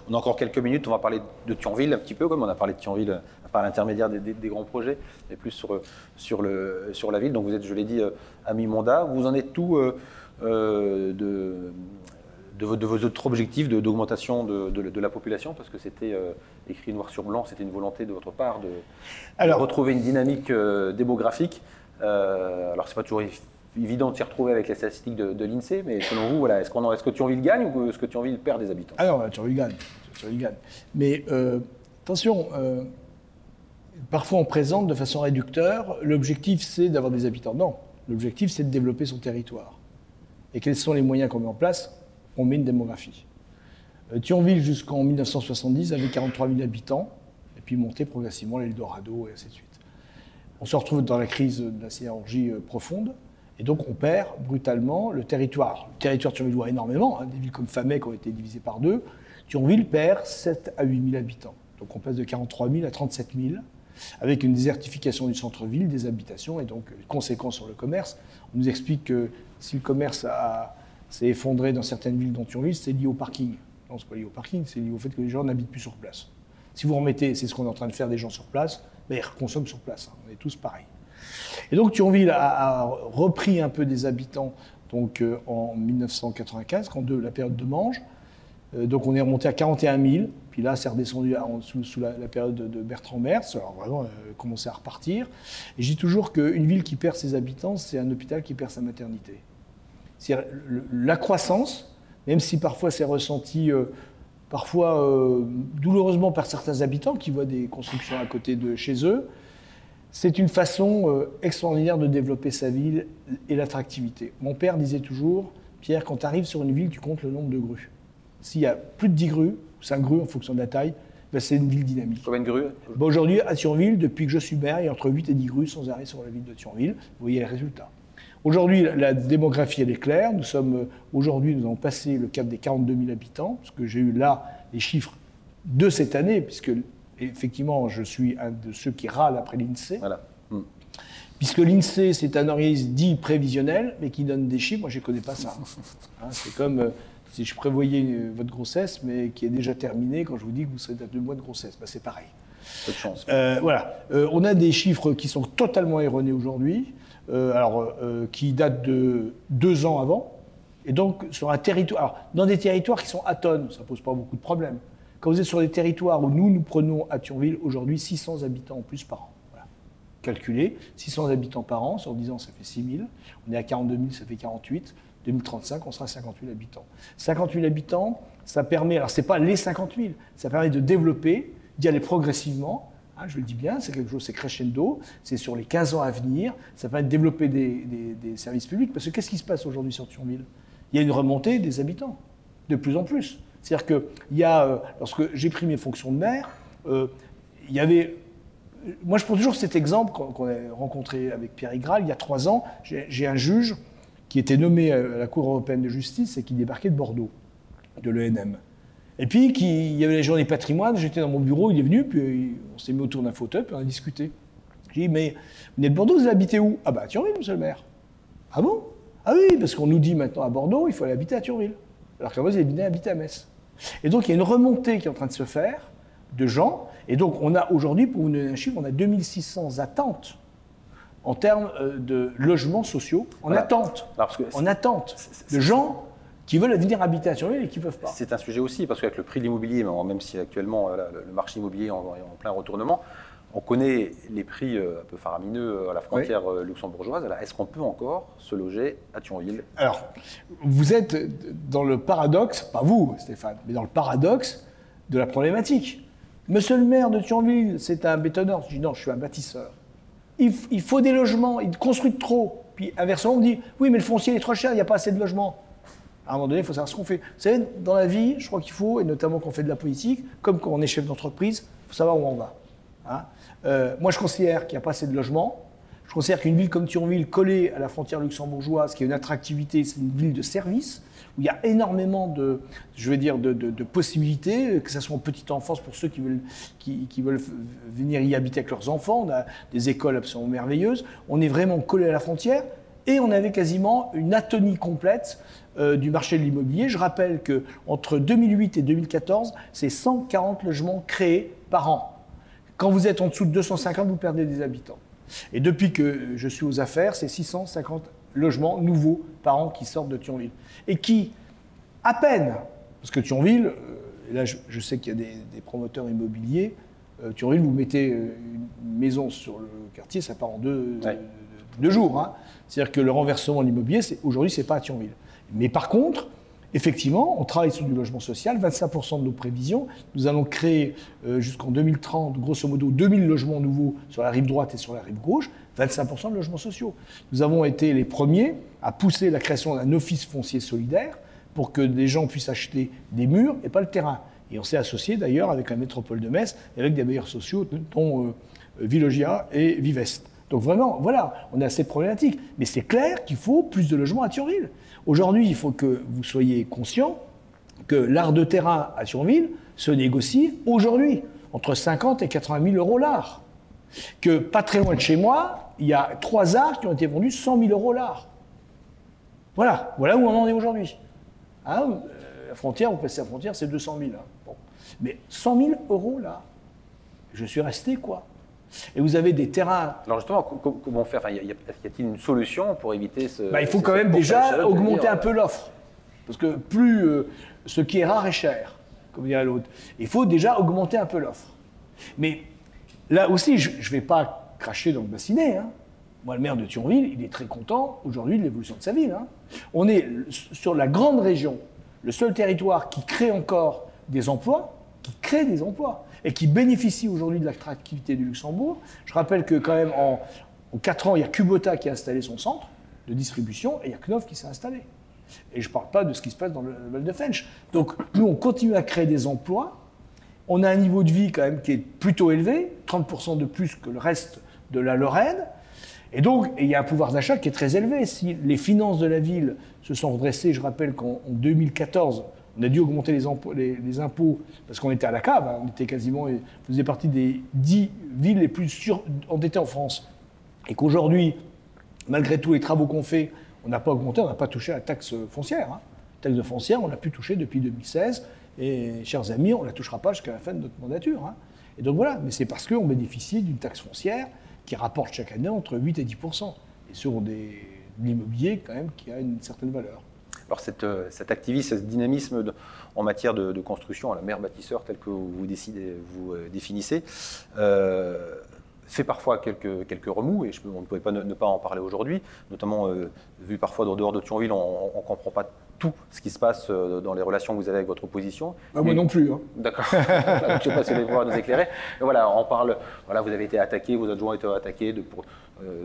On a encore quelques minutes, on va parler de Thionville un petit peu, comme on a parlé de Thionville par l'intermédiaire des, grands projets, mais plus sur, sur la ville. Donc vous êtes, je l'ai dit, à mi-mandat. Vous en êtes tout de, de, vos autres objectifs d'augmentation de, de, la population Parce que c'était écrit noir sur blanc, c'était une volonté de votre part de, Alors, retrouver une dynamique démographique. alors c'est pas toujours évident de s'y retrouver avec les statistiques de, l'INSEE, mais selon vous, voilà, est-ce, qu'on, est-ce que Thionville gagne ou est-ce que Thionville perd des habitants? Ah non, Thionville gagne. gagne. Mais euh, attention, euh, parfois on présente de façon réducteur, l'objectif c'est d'avoir des habitants. Non, l'objectif c'est de développer son territoire. Et quels sont les moyens qu'on met en place? On met une démographie. Euh, Thionville, jusqu'en 1970, avait 43 000 habitants, et puis montait progressivement l'Eldorado, et ainsi de suite. On se retrouve dans la crise de la sidérurgie profonde. Et donc on perd brutalement le territoire. Le territoire thionvillois énormément, hein, des villes comme Famec ont été divisées par deux. Thionville perd 7 à 8 000 habitants. Donc on passe de 43 000 à 37 000, avec une désertification du centre-ville, des habitations, et donc les conséquences sur le commerce. On nous explique que si le commerce s'est effondré dans certaines villes dont Thionville, c'est lié au parking. Non, c'est pas lié au parking, c'est lié au fait que les gens n'habitent plus sur place. Si vous remettez, c'est ce qu'on est en train de faire des gens sur place, mais ils consomment sur place. Hein. On est tous pareils. Et donc Thionville a, repris un peu des habitants donc, euh, en 1995, quand de la période de Mange. Euh, donc on est remonté à 41 000, puis là c'est redescendu sous, la, période de, Bertrand Mertz, alors vraiment euh, commencé à repartir. Et je dis toujours qu'une ville qui perd ses habitants, c'est un hôpital qui perd sa maternité. C'est la croissance, même si parfois c'est ressenti parfois douloureusement par certains habitants qui voient des constructions à côté de chez eux, c'est une façon euh, extraordinaire de développer sa ville et l'attractivité. Mon père disait toujours, Pierre, quand tu arrives sur une ville, tu comptes le nombre de grues. S'il y a plus de 10 grues, ou 5 grues en fonction de la taille, ben, c'est une ville dynamique. Combien de grues? Ben, Aujourd'hui, à Thionville, depuis que je suis maire, il y a entre 8 et 10 grues sans arrêt sur la ville de Thionville. Vous voyez les résultats. Aujourd'hui, la démographie, elle est claire. Nous sommes, euh, aujourd'hui, nous avons passé le cap des 42 000 habitants, parce que j'ai eu là les chiffres de cette année, puisque effectivement, je suis un de ceux qui râlent après l'INSEE. Voilà. Hmm. Puisque l'INSEE, c'est un organisme dit prévisionnel, mais qui donne des chiffres, moi je ne connais pas ça. *laughs* Hein, c'est comme euh, si je prévoyais euh, votre grossesse, mais qui est déjà terminée quand je vous dis que vous serez à deux mois de grossesse. Ben, c'est pareil. Peu de chance. Euh, voilà. on a des chiffres qui sont totalement erronés aujourd'hui, alors qui datent de deux ans avant. Et donc, sur un territoire. Dans des territoires qui sont à tonnes, ça ne pose pas beaucoup de problèmes. Quand vous êtes sur des territoires où nous, nous prenons à Thionville aujourd'hui 600 habitants en plus par an. Voilà. Calculé, 600 habitants par an, sur 10 ans, ça fait 6 000. On est à 42 000, ça fait 48. 2035, on sera à 58 habitants. 58 habitants, ça permet, alors ce n'est pas les 50 000, ça permet de développer, d'y aller progressivement. Hein, je le dis bien, c'est quelque chose, c'est crescendo, c'est sur les 15 ans à venir, ça permet de développer des, services publics. Parce que qu'est-ce qui se passe aujourd'hui sur Thionville? Il y a une remontée des habitants, de plus en plus. C'est-à-dire que il euh, lorsque j'ai pris mes fonctions de maire, euh, il y avait. Moi, je prends toujours cet exemple qu'on a rencontré avec Pierre Igral il y a trois ans. J'ai un juge qui était nommé à la Cour européenne de justice et qui débarquait de Bordeaux, de l'ENM. Et puis, qui, il y avait les journées patrimoine, j'étais dans mon bureau, il est venu, puis on s'est mis autour d'un fauteuil, puis on a discuté. J'ai dit, mais vous êtes de Bordeaux, vous habitez où? Ah bah à Thionville, monsieur le maire. Ah bon? Ah oui, parce qu'on nous dit maintenant à Bordeaux, il faut aller habiter à Thionville. Alors qu'avant, vous avez habiter à Metz. Et donc, il y a une remontée qui est en train de se faire de gens. Et donc, on a aujourd'hui, pour vous donner un chiffre, on a 2600 attentes en termes euh, de logements sociaux en attente. en attente de gens qui veulent venir habiter à Thionville et qui ne peuvent pas. C'est un sujet aussi, parce qu'avec le prix de l'immobilier, même si actuellement euh, le marché immobilier est en plein retournement, on connaît les prix euh, un peu faramineux à la frontière luxembourgeoise. Est-ce qu'on peut encore se loger à Thionville? Alors, vous êtes dans le paradoxe, pas vous Stéphane, mais dans le paradoxe de la problématique. Monsieur le maire de Thionville, c'est un bétonneur. Je dis non, je suis un bâtisseur. Il, faut des logements, il construit trop. Puis inversement, on me dit oui, mais le foncier est trop cher, il n'y a pas assez de logements. À un moment donné, il faut savoir ce qu'on fait. Vous savez, dans la vie, je crois qu'il faut, et notamment quand on fait de la politique, comme quand on est chef d'entreprise, il faut savoir où on va. Hein. Euh, moi, je considère qu'il n'y a pas assez de logements. Je considère qu'une ville comme Thionville, collée à la frontière luxembourgeoise, qui a une attractivité, c'est une ville de service, où il y a énormément de, je veux dire, de, possibilités, que ce soit en petite enfance pour ceux qui veulent, qui, veulent venir y habiter avec leurs enfants. On a des écoles absolument merveilleuses. On est vraiment collé à la frontière. Et on avait quasiment une atonie complète euh, du marché de l'immobilier. Je rappelle qu'entre 2008 et 2014, c'est 140 logements créés par an Quand vous êtes en dessous de 250, vous perdez des habitants. Et depuis que je suis aux affaires, c'est 650 logements nouveaux par an qui sortent de Thionville. Et qui, à peine, parce que Thionville, euh, là je, sais qu'il y a des, promoteurs immobiliers, euh, Thionville, vous mettez une maison sur le quartier, ça part en deux, deux jours. Hein. C'est-à-dire que le renversement de l'immobilier, aujourd'hui, ce n'est pas à Thionville. Mais par contre, effectivement, on travaille sur du logement social, 25% de nos prévisions. Nous allons créer euh, jusqu'en 2030, grosso modo, 2000 logements nouveaux sur la rive droite et sur la rive gauche, 25% de logements sociaux. Nous avons été les premiers à pousser la création d'un office foncier solidaire pour que des gens puissent acheter des murs et pas le terrain. Et on s'est associé d'ailleurs avec la métropole de Metz et avec des bailleurs sociaux, dont euh, Villogia et Vivest. Donc vraiment, voilà, on a cette problématique. Mais c'est clair qu'il faut plus de logements à Thionville. Aujourd'hui, il faut que vous soyez conscient que l'art de terrain à Thionville se négocie aujourd'hui entre 50 et 80 000 euros l'art. Que pas très loin de chez moi, il y a trois arts qui ont été vendus 100 000 euros l'art. Voilà, voilà où on en est aujourd'hui. Hein, euh, la frontière, vous passez la frontière, c'est 200 000. Hein. Mais 100 000 euros là, je suis resté quoi et vous avez des terrains. Alors justement, comment faire? Y a-t-il une solution pour éviter ce. Bah, il faut quand même déjà augmenter un peu l'offre. Parce que plus euh, ce qui est rare est cher, comme dirait l'autre. Il faut déjà augmenter un peu l'offre. Mais là aussi, je ne vais pas cracher dans le bassinet. Hein. Moi, le maire de Thionville, il est très content aujourd'hui de l'évolution de sa ville. Hein. On est sur la grande région, le seul territoire qui crée encore des emplois, qui crée des emplois et qui bénéficie aujourd'hui de l'attractivité du Luxembourg. Je rappelle que quand même en, en 4 ans, il y a Kubota qui a installé son centre de distribution et il y a Knopf qui s'est installé. Et je ne parle pas de ce qui se passe dans le Val de Fench. Donc nous, on continue à créer des emplois. On a un niveau de vie quand même qui est plutôt élevé, 30% de plus que le reste de la Lorraine. Et donc, il y a un pouvoir d'achat qui est très élevé. Si les finances de la ville se sont redressées, je rappelle qu'en 2014, on a dû augmenter les, impôts, parce qu'on était à la cave, hein. on était quasiment, on faisait partie des dix villes les plus endettées en France. Et qu'aujourd'hui, malgré tous les travaux qu'on fait, on n'a pas augmenté, on n'a pas touché à la taxe foncière. Hein. La taxe de foncière, on l'a pu toucher depuis 2016. Et, chers amis, on ne la touchera pas jusqu'à la fin de notre mandature. Hein. Et donc voilà, mais c'est parce qu'on bénéficie d'une taxe foncière qui rapporte chaque année entre 8 et 10% Et sur de l'immobilier, quand même, qui a une certaine valeur. Alors euh, cet activisme, ce dynamisme en matière de, construction, la mère bâtisseur tel que vous, décidez, vous euh, définissez, euh, fait parfois quelques, quelques remous, et je, on ne pouvait pas ne, pas en parler aujourd'hui, notamment vu parfois dehors de Thionville, on ne comprend pas tout ce qui se passe dans les relations que vous avez avec votre opposition. Ah, moi non plus. Hein. D'accord. *laughs* je ne sais pas si vous allez nous éclairer. Mais voilà, on parle, voilà, vous avez été attaqué, vos adjoints ont été attaqués de, pour,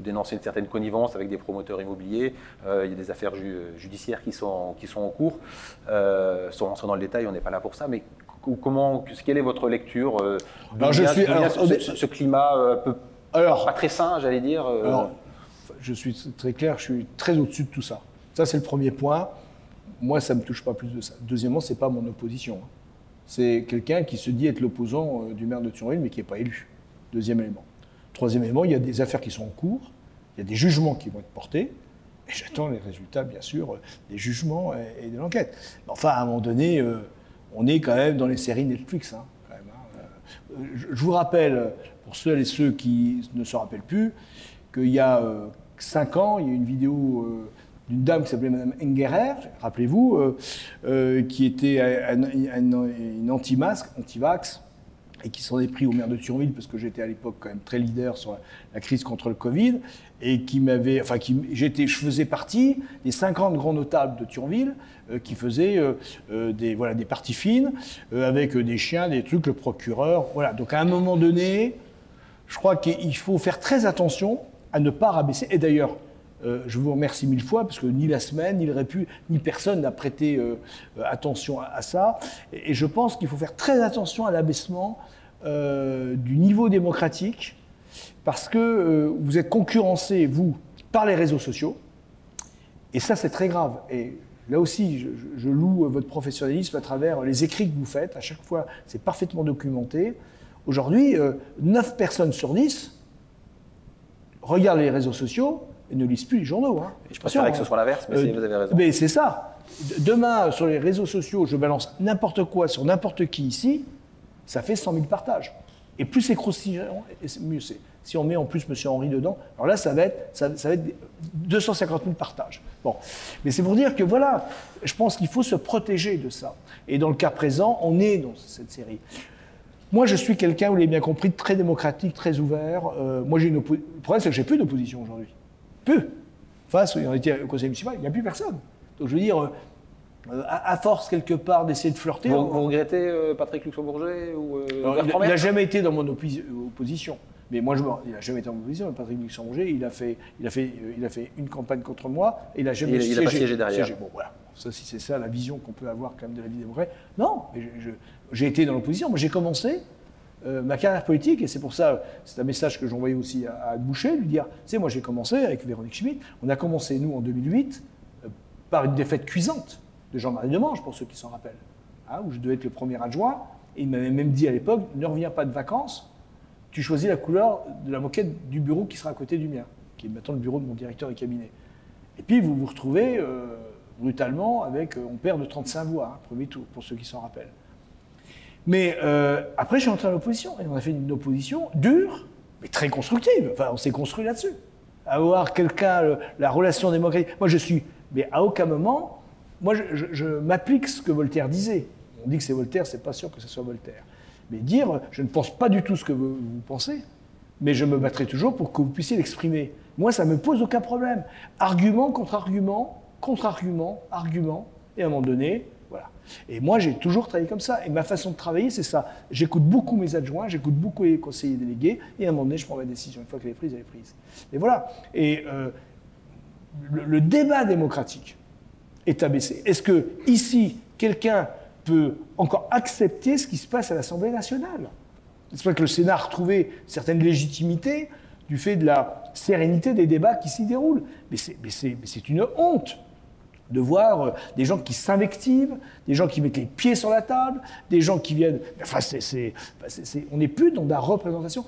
dénoncer une certaine connivence avec des promoteurs immobiliers. Euh, il y a des affaires judiciaires qui sont, qui sont en cours. Euh, sans rentrer dans le détail, on n'est pas là pour ça, mais comment, quelle est votre lecture alors, je suis, ce, climat un peu alors, pas très sain, j'allais dire alors, Je suis très clair, je suis très au-dessus de tout ça. Ça, c'est le premier point. Moi, ça ne me touche pas plus de ça. Deuxièmement, ce n'est pas mon opposition. Hein. C'est quelqu'un qui se dit être l'opposant du maire de Thionville, mais qui n'est pas élu. Deuxième élément. Troisième élément, il y a des affaires qui sont en cours, il y a des jugements qui vont être portés, et j'attends les résultats, bien sûr, des jugements et, de l'enquête. Enfin, à un moment donné, euh, on est quand même dans les séries Netflix. Hein, hein. Euh, je, vous rappelle, pour ceux et ceux qui ne se rappellent plus, qu'il y a euh, cinq ans, il y a une vidéo d'une dame qui s'appelait Madame Engerer, rappelez-vous, qui était une anti-masque, anti-vax, et qui s'en est pris au maire de Thionville, parce que j'étais à l'époque quand même très leader sur la, crise contre le Covid, et qui m'avait, enfin, qui, j'étais, je faisais partie des 50 grands notables de Thionville euh, qui faisaient euh, euh, des, voilà, des parties fines, avec des chiens, des trucs, le procureur, voilà. Donc à un moment donné, je crois qu'il faut faire très attention à ne pas rabaisser, et d'ailleurs, je vous remercie mille fois parce que ni la semaine, ni personne n'a prêté attention à, ça. Et, je pense qu'il faut faire très attention à l'abaissement euh, du niveau démocratique parce que euh, vous êtes concurrencé, vous, par les réseaux sociaux. Et ça, c'est très grave. Et là aussi, je, loue votre professionnalisme à travers les écrits que vous faites. À chaque fois, c'est parfaitement documenté. Aujourd'hui, 9 euh, personnes sur 10 regardent les réseaux sociaux ne lisent plus les journaux. Hein. Je préférerais que ce soit l'inverse, mais vous avez raison. Mais c'est ça. Demain, sur les réseaux sociaux, je balance n'importe quoi sur n'importe qui ici ça fait 100 000 partages. Et plus c'est croustillant, mieux c'est. Si on met en plus M. Henri dedans, alors là, ça va être, ça, va être 250 000 partages. Bon. Mais c'est pour dire que voilà, je pense qu'il faut se protéger de ça. Et dans le cas présent, on est dans cette série. Moi, je suis quelqu'un, vous l'avez bien compris, très démocratique, très ouvert. Euh, moi, j'ai une Le problème, c'est que j'ai plus d'opposition aujourd'hui. Peu. Face, on était au conseil municipal, il n'y a plus personne. Donc, je veux dire, euh, à, force quelque part d'essayer de flirter. Vous, regrettez euh, Patrick Luxembourger ou Il n'a jamais été dans mon opposition. Mais moi, je, il n'a jamais été en opposition. Patrick Luxembourger, il a, fait, il, a fait, il a fait une campagne contre moi et il n'a jamais il, il siégé, derrière. Bon, voilà. Ça, si c'est ça la vision qu'on peut avoir quand même de la vie démocratique. Non, j'ai été dans l'opposition. Moi, j'ai commencé euh, ma carrière politique, et c'est pour ça, c'est un message que j'envoyais aussi à, Boucher, lui dire, tu sais, moi j'ai commencé avec Véronique Schmitt, on a commencé, nous, en 2008, euh, par une défaite cuisante de Jean-Marie Demange, pour ceux qui s'en rappellent, hein, où je devais être le premier adjoint, et il m'avait même dit à l'époque, ne reviens pas de vacances, tu choisis la couleur de la moquette du bureau qui sera à côté du mien, qui est maintenant le bureau de mon directeur de cabinet. Et puis vous vous retrouvez euh, brutalement avec, on perd de 35 voix, hein, premier tour, pour ceux qui s'en rappellent. Mais euh, après, je suis entré à l'opposition. Et on a fait une opposition dure, mais très constructive. Enfin, on s'est construit là-dessus. Avoir quelqu'un, la relation démocratique. Moi, je suis. Mais à aucun moment, moi, je, m'applique ce que Voltaire disait. On dit que c'est Voltaire, c'est pas sûr que ce soit Voltaire. Mais dire, je ne pense pas du tout ce que vous, vous pensez, mais je me battrai toujours pour que vous puissiez l'exprimer. Moi, ça ne me pose aucun problème. Argument contre argument, contre argument, argument, et à un moment donné, et moi, j'ai toujours travaillé comme ça. Et ma façon de travailler, c'est ça. J'écoute beaucoup mes adjoints, j'écoute beaucoup les conseillers délégués, et à un moment donné, je prends ma décision. Une fois qu'elle est prise, elle est prise. Et voilà. Et euh, le, débat démocratique est abaissé. Est-ce que ici, quelqu'un peut encore accepter ce qui se passe à l'Assemblée nationale? C'est pas que le Sénat a retrouvé certaines légitimités du fait de la sérénité des débats qui s'y déroulent. Mais c'est une honte de voir euh, des gens qui s'invectivent, des gens qui mettent les pieds sur la table, des gens qui viennent. Enfin, on n'est plus dans la représentation.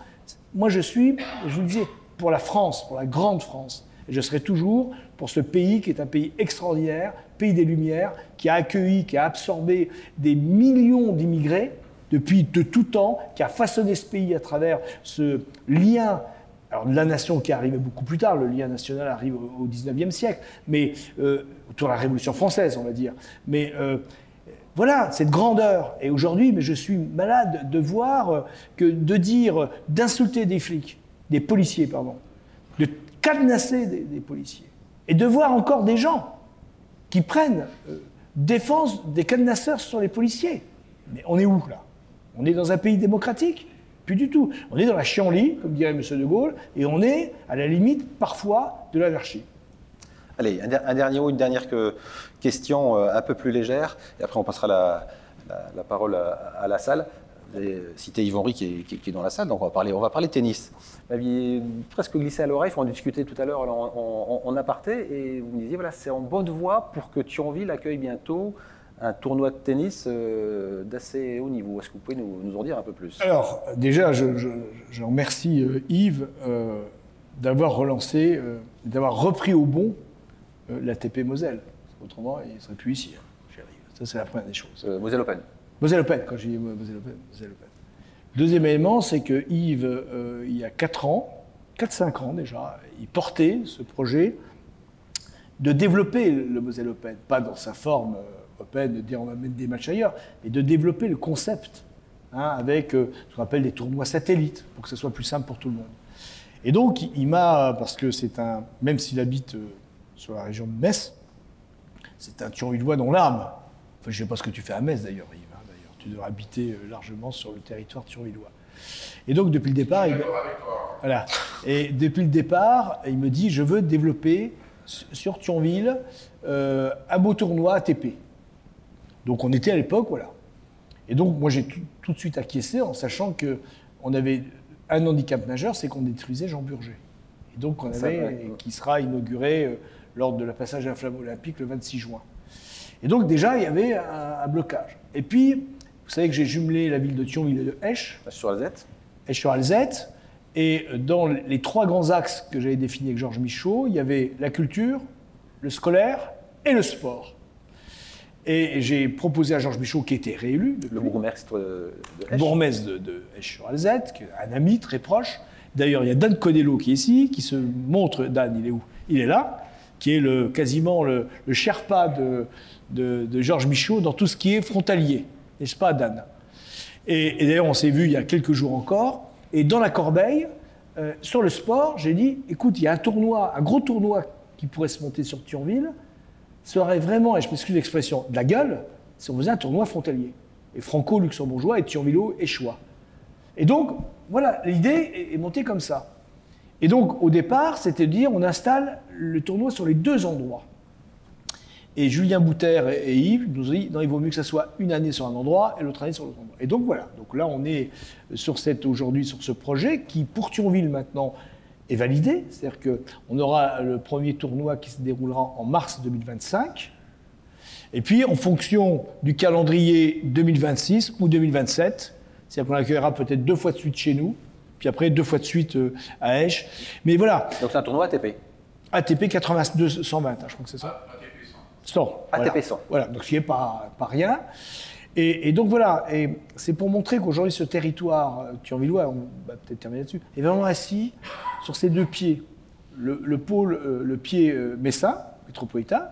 Moi, je suis, je vous le disais, pour la France, pour la grande France. Et je serai toujours pour ce pays qui est un pays extraordinaire, pays des Lumières, qui a accueilli, qui a absorbé des millions d'immigrés depuis de tout temps, qui a façonné ce pays à travers ce lien alors la nation qui arrive beaucoup plus tard, le lien national arrive au, XIXe siècle, mais euh, autour de la Révolution française, on va dire. Mais euh, voilà, cette grandeur. Et aujourd'hui, mais je suis malade de voir euh, que de dire, d'insulter des flics, des policiers, pardon, de cadenasser des, policiers, et de voir encore des gens qui prennent défense des cadenasseurs sur les policiers. Mais on est où là? On est dans un pays démocratique? Du tout. On est dans la chienlit, comme dirait M. De Gaulle, et on est à la limite parfois de l'anarchie. Allez, un, dernier mot, une dernière question euh, un peu plus légère, et après on passera la, parole à, la salle. Cité Yvon Ry qui est, dans la salle, donc on va parler, on tennis. Vous m'aviez presque glissé à l'oreille, on en discutait tout à l'heure en, en, aparté, et vous me disiez, voilà, c'est en bonne voie pour que Thionville accueille bientôt un tournoi de tennis euh, d'assez haut niveau. Est-ce que vous pouvez nous, en dire un peu plus? Alors, déjà, je, remercie euh, Yves euh, d'avoir relancé, d'avoir repris au bon l'ATP Moselle. Autrement, il ne serait plus ici. Hein, Ça, c'est la première des choses. Moselle Open. Moselle Open, quand je dis Moselle Open. Moselle Open. Deuxième élément, c'est que Yves, il y a 4 ans, 4-5 ans déjà, il portait ce projet de développer le Moselle Open, pas dans sa forme peine de dire on va mettre des matchs ailleurs, mais de développer le concept hein, avec euh, ce qu'on appelle des tournois satellites pour que ce soit plus simple pour tout le monde. Et donc, il, m'a, parce que c'est un, même s'il habite euh, sur la région de Metz, c'est un Thionvillois dans l'âme. Enfin, je ne sais pas ce que tu fais à Metz d'ailleurs, Yves. Hein, d'ailleurs. Tu devrais habiter euh, largement sur le territoire thionvillois. Et donc, depuis le départ, il, voilà. Et depuis le départ, il me dit je veux développer sur Thionville un beau tournoi ATP. Donc on était à l'époque, voilà. Et donc moi j'ai tout, de suite acquiescé en sachant qu'on avait un handicap majeur, c'est qu'on détruisait Jean Burger. Et donc on avait, qui sera inauguré euh, lors de la passage à la flamme olympique le 26 juin. Et donc déjà il y avait un, blocage. Et puis, vous savez que j'ai jumelé la ville de Thionville et de Esch. Sur Alzette. Esch sur Alzette. Et dans les trois grands axes que j'avais définis avec Georges Michaud, il y avait la culture, le scolaire et le sport. Et j'ai proposé à Georges Michaud, qui était réélu, depuis, Le bourgmestre de Esch. bourgmestre de, de Esch-sur-Alzette, un ami très proche. D'ailleurs, il y a Dan Codello qui est ici, qui se montre. Dan, il est où? Il est là, qui est le, quasiment le, le Sherpa de, de, de Georges Michaud dans tout ce qui est frontalier. N'est-ce pas, Dan? Et, et d'ailleurs, on s'est vu il y a quelques jours encore. Et dans la corbeille, euh, sur le sport, j'ai dit écoute, il y a un tournoi, un gros tournoi qui pourrait se monter sur Thionville. Serait vraiment, et je m'excuse l'expression, de la gueule, si on faisait un tournoi frontalier. Et franco-luxembourgeois et Thionvillo et Choix. Et donc, voilà, l'idée est- montée comme ça. Et donc, au départ, c'était de dire on installe le tournoi sur les deux endroits. Et Julien Bouter et Yves nous ont dit non, il vaut mieux que ça soit une année sur un endroit et l'autre année sur l'autre endroit. Et donc voilà. Donc là, on est sur cette aujourd'hui sur ce projet qui, pour Thionville maintenant, est validé. C'est-à-dire qu'on aura le premier tournoi qui se déroulera en mars 2025. Et puis, en fonction du calendrier 2026 ou 2027, c'est-à-dire qu'on l'accueillera peut-être deux fois de suite chez nous, puis après deux fois de suite euh, à Esch. Mais voilà, Donc c'est un tournoi ATP. ATP 82 120, hein, je crois que c'est ça. 100. ATP voilà. 100. Voilà, donc ce qui n'est pas, pas rien. Et, donc voilà, et c'est pour montrer qu'aujourd'hui ce territoire euh, thionvillois, on va peut-être terminer là-dessus, est vraiment assis sur ses deux pieds. Le, le pôle, euh, le pied euh, messin, métropolitain,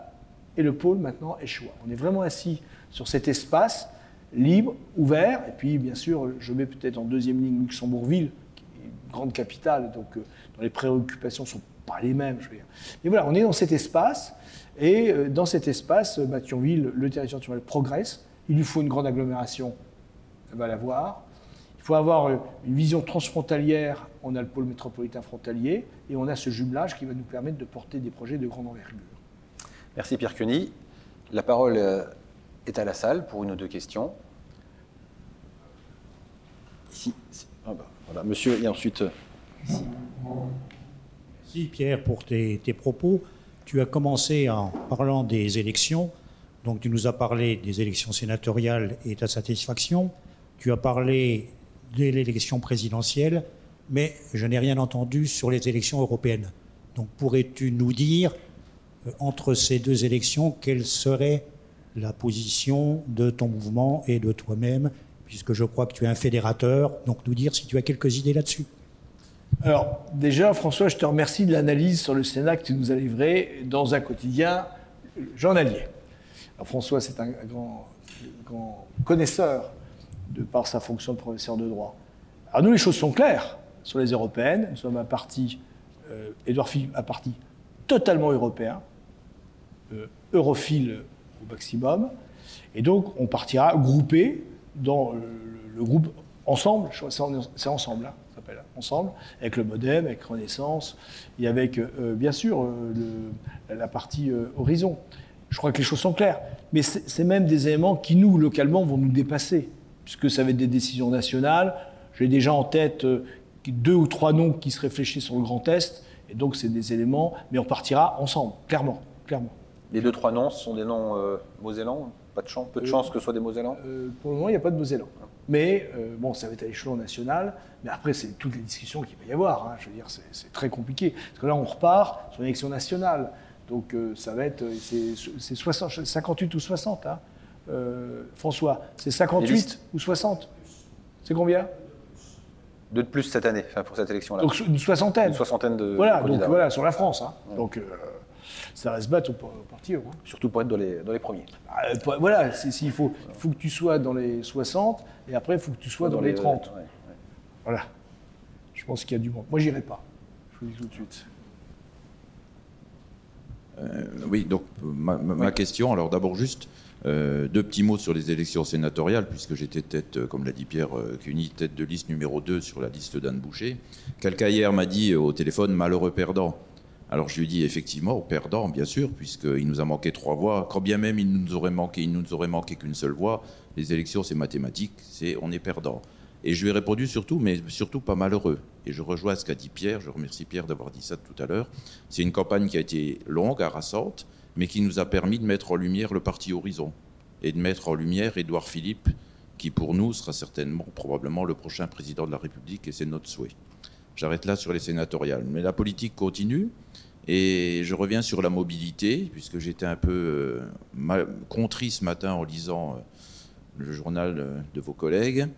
et le pôle maintenant échoua. On est vraiment assis sur cet espace libre, ouvert, et puis bien sûr, je mets peut-être en deuxième ligne Luxembourgville, qui est une grande capitale, donc dont les préoccupations ne sont pas les mêmes, je veux dire. Et voilà, on est dans cet espace, et dans cet espace, bah, Thionville, le territoire Thionville progresse. Il lui faut une grande agglomération, elle va l'avoir. Il faut avoir euh, une vision transfrontalière. On a le pôle métropolitain frontalier et on a ce jumelage qui va nous permettre de porter des projets de grande envergure. Merci Pierre Cuny. La parole euh, est à la salle pour une ou deux questions. Ici. Ah bah, voilà, monsieur, et ensuite. euh, Merci Pierre pour tes, tes propos. Tu as commencé en parlant des élections. Donc tu nous as parlé des élections sénatoriales et ta satisfaction. Tu as parlé de l'élection présidentielle, mais je n'ai rien entendu sur les élections européennes. Donc pourrais-tu nous dire, euh, entre ces deux élections, quelle serait la position de ton mouvement et de toi-même, puisque je crois que tu es un fédérateur, donc nous dire si tu as quelques idées là-dessus. Alors, déjà, François, je te remercie de l'analyse sur le Sénat que tu nous as livrée dans un quotidien journalier. François, c'est un grand, connaisseur de par sa fonction de professeur de droit. Alors, nous, les choses sont claires sur les européennes. Nous sommes un parti, euh, Édouard Philippe, un parti totalement européen, euh, europhile au maximum. Et donc, on partira groupé dans le, groupe Ensemble, c'est en- c'est Ensemble, hein, ça s'appelle Ensemble, avec le Modem, avec Renaissance, et avec, euh, bien sûr, euh, la partie euh, Horizon. Je crois que les choses sont claires. Mais c'est même des éléments qui, nous, localement, vont nous dépasser, puisque ça va être des décisions nationales. J'ai déjà en tête euh, deux ou trois noms qui se réfléchissent sur le Grand Est, et donc c'est des éléments, mais on partira ensemble, clairement, clairement. Les deux, trois noms ce sont des noms euh, mosellans Pas de chance, peu de Euh, chance que ce soit des mosellans? Euh, pour le moment, il n'y a pas de Mosellans. Mais euh, bon, ça va être à l'échelon national. Mais après, c'est toutes les discussions qu'il va y avoir. hein. Je veux dire, c'est c'est très compliqué. Parce que là, on repart sur une élection nationale. Donc, euh, ça va être. c'est- C'est 60 58 ou 60, hein. Euh, François. C'est 58 listes. ou 60 C'est combien? Deux de plus cette année, pour cette élection-là. Donc, une soixantaine. Une soixantaine de Voilà, candidats. donc voilà, sur la France. hein. Donc, euh, ça va se battre au, au parti. hein. Surtout pour être dans les, dans les premiers. Ah, euh, Voilà, s'il faut, il faut que tu sois dans les 60 et après, il faut que tu sois dans, les 30. ouais, ouais. Voilà. Je pense qu'il y a du monde. Moi, j'irai pas. Je vous dis tout de suite. Euh, oui, donc ma, ma- ma question, alors d'abord juste euh, deux petits mots sur les élections sénatoriales, puisque j'étais tête, euh, comme l'a dit Pierre Cuny, tête de liste numéro 2 sur la liste d'Anne Boucher. Quelqu'un hier m'a dit au téléphone malheureux perdant. Alors je lui dis effectivement perdant, bien sûr, puisqu'il nous a manqué trois voix. Quand bien même il nous aurait manqué, il nous aurait manqué qu'une seule voix. Les élections, c'est mathématique, c'est on est perdant. Et je lui ai répondu surtout, mais surtout pas malheureux. Et je rejoins ce qu'a dit Pierre, je remercie Pierre d'avoir dit ça tout à l'heure. C'est une campagne qui a été longue, harassante, mais qui nous a permis de mettre en lumière le parti Horizon et de mettre en lumière Édouard Philippe, qui pour nous sera certainement, probablement, le prochain président de la République, et c'est notre souhait. J'arrête là sur les sénatoriales. Mais la politique continue, Et je reviens sur la mobilité, puisque j'étais un peu euh, contrit ce matin en lisant euh, le journal de vos collègues.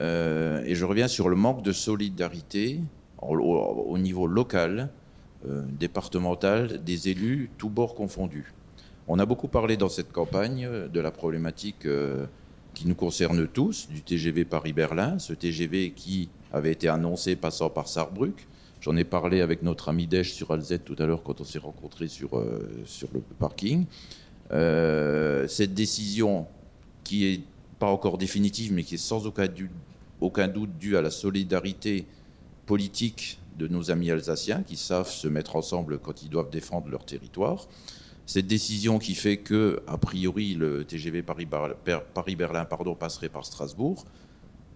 Euh, et je reviens sur le manque de solidarité au, niveau local, départemental, des élus, tous bords confondus. On a beaucoup parlé dans cette campagne de la problématique qui nous concerne tous, du TGV Paris-Berlin, ce TGV qui avait été annoncé passant par Sarrebruck, J'en ai parlé avec notre ami Dej sur Alzette tout à l'heure quand on s'est rencontrés sur, euh, sur le parking. Euh, cette décision qui est pas encore définitive, mais qui est sans aucun, aucun doute due à la solidarité politique de nos amis alsaciens qui savent se mettre ensemble quand ils doivent défendre leur territoire. Cette décision qui fait que, a priori, le TGV Paris-Berlin passerait par Strasbourg,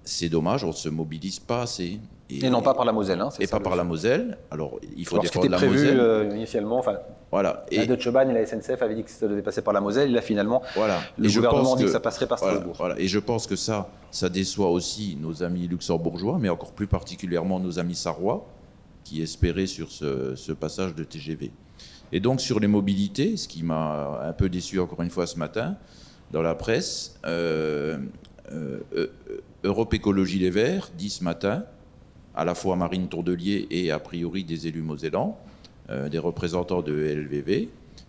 c'est dommage, on ne se mobilise pas assez. Et, non pas par la Moselle. Hein, et pas par la Moselle. Alors, il faut Alors, défendre la prévu, Moselle. Euh, initialement, enfin, voilà. Et la Deutsche Bahn et la SNCF avaient dit que ça devait passer par la Moselle. Et là, finalement, voilà. le et gouvernement dit que, ça passerait par Strasbourg. Voilà, Et je pense que ça, ça déçoit aussi nos amis luxembourgeois, mais encore plus particulièrement nos amis sarrois, qui espéraient sur ce, ce passage de TGV. Et donc, sur les mobilités, ce qui m'a un peu déçu encore une fois ce matin, dans la presse, euh, euh, euh Europe Écologie Les Verts dit ce matin, à la fois Marine Tourdelier et a priori des élus mosellans, euh, des représentants de LVV,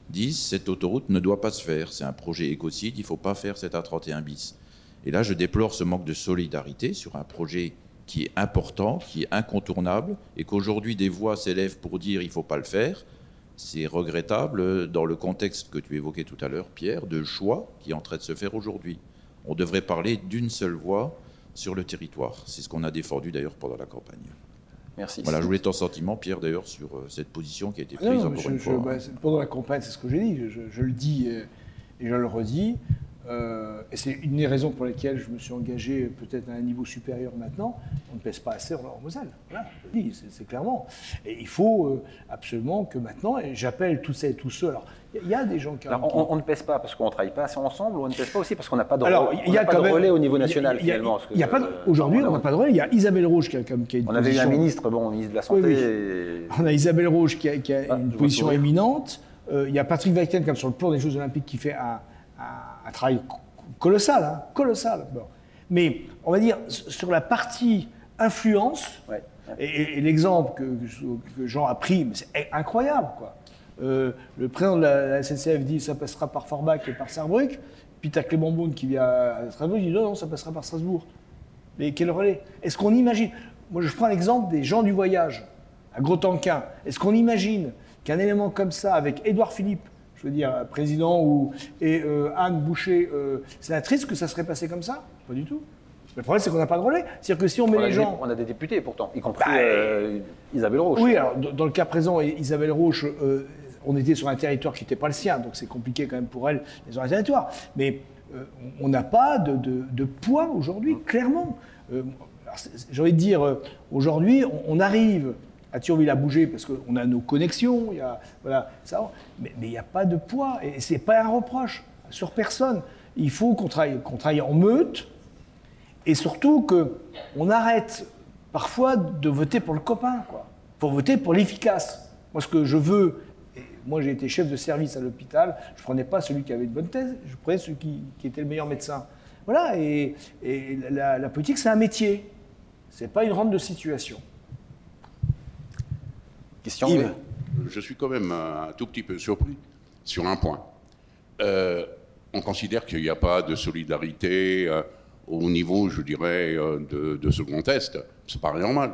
disent cette autoroute ne doit pas se faire. C'est un projet écocide, il ne faut pas faire cet A31 bis. Et là, je déplore ce manque de solidarité sur un projet qui est important, qui est incontournable, et qu'aujourd'hui des voix s'élèvent pour dire il ne faut pas le faire. C'est regrettable dans le contexte que tu évoquais tout à l'heure, Pierre, de choix qui est en train de se faire aujourd'hui. On devrait parler d'une seule voix sur le territoire. C'est ce qu'on a défendu d'ailleurs pendant la campagne. Merci. Voilà, je voulais ton sentiment, Pierre, d'ailleurs, sur euh, cette position qui a été prise encore une fois. Bah, pendant la campagne, c'est ce que j'ai dit, je, le dis et je le redis. Euh, et c'est une des raisons pour lesquelles je me suis engagé peut-être à un niveau supérieur maintenant. On ne pèse pas assez en Moselle. Voilà, c'est clairement. Et il faut euh, absolument que maintenant, et j'appelle tous ces, tous ceux. Alors, il y a des gens qui. Alors, on, ne pèse pas parce qu'on ne travaille pas assez ensemble, ou on ne pèse pas aussi parce qu'on n'a pas de, alors, il y a pas de relais au niveau national finalement. Aujourd'hui, on n'a pas de relais. Il y a Isabelle Rouge qui a, comme, qui a une On avait eu un ministre, bon, ministre de la Santé. On a Isabelle Rouge qui a, qui a ah, une position éminente. Euh, il y a Patrick Weiten, comme sur le plan des Jeux Olympiques, qui fait un un, travail colossal, hein, colossal. Mais on va dire sur la partie influence, et, l'exemple que, Jean a pris, c'est incroyable. Quoi. Euh, le président de la, SNCF dit ça passera par Forbach et par Sarrebruck. Puis tu as Clément Beaune qui vient à Strasbourg, il dit non, non, ça passera par Strasbourg. Mais quel relais Est-ce qu'on imagine Moi, je prends l'exemple des gens du voyage à Gros-Tanquin. Est-ce qu'on imagine qu'un élément comme ça, avec Édouard Philippe, je veux dire, président ou, et euh, Anne Boucher, euh, sénatrice, que ça serait passé comme ça? Pas du tout. Le problème, c'est qu'on n'a pas de relais. C'est-à-dire que si on met les gens. on a des députés pourtant, y compris bah, euh, Isabelle Roche. Oui, alors dans le cas présent, Isabelle Roche, on était sur un territoire qui n'était pas le sien, donc c'est compliqué quand même pour elle, les un territoire. Mais on n'a pas de, de, poids aujourd'hui, clairement. J'ai envie de dire, aujourd'hui, on arrive à Thionville a bougé parce qu'on a nos connexions, il y a, voilà, ça, mais il n'y a pas de poids, et ce n'est pas un reproche sur personne. Il faut qu'on travaille, en meute, et surtout qu'on arrête parfois de voter pour le copain, quoi. pour voter pour l'efficace. Moi, ce que je veux, moi j'ai été chef de service à l'hôpital, je ne prenais pas celui qui avait une bonne thèse, je prenais celui qui, était le meilleur médecin. Voilà, et, la, la politique, c'est un métier, ce n'est pas une rente de situation. Question Je suis quand même un tout petit peu surpris sur un point. Euh, on considère qu'il n'y a pas de solidarité euh, au niveau, je dirais, euh, de, de, second test. Ça paraît normal.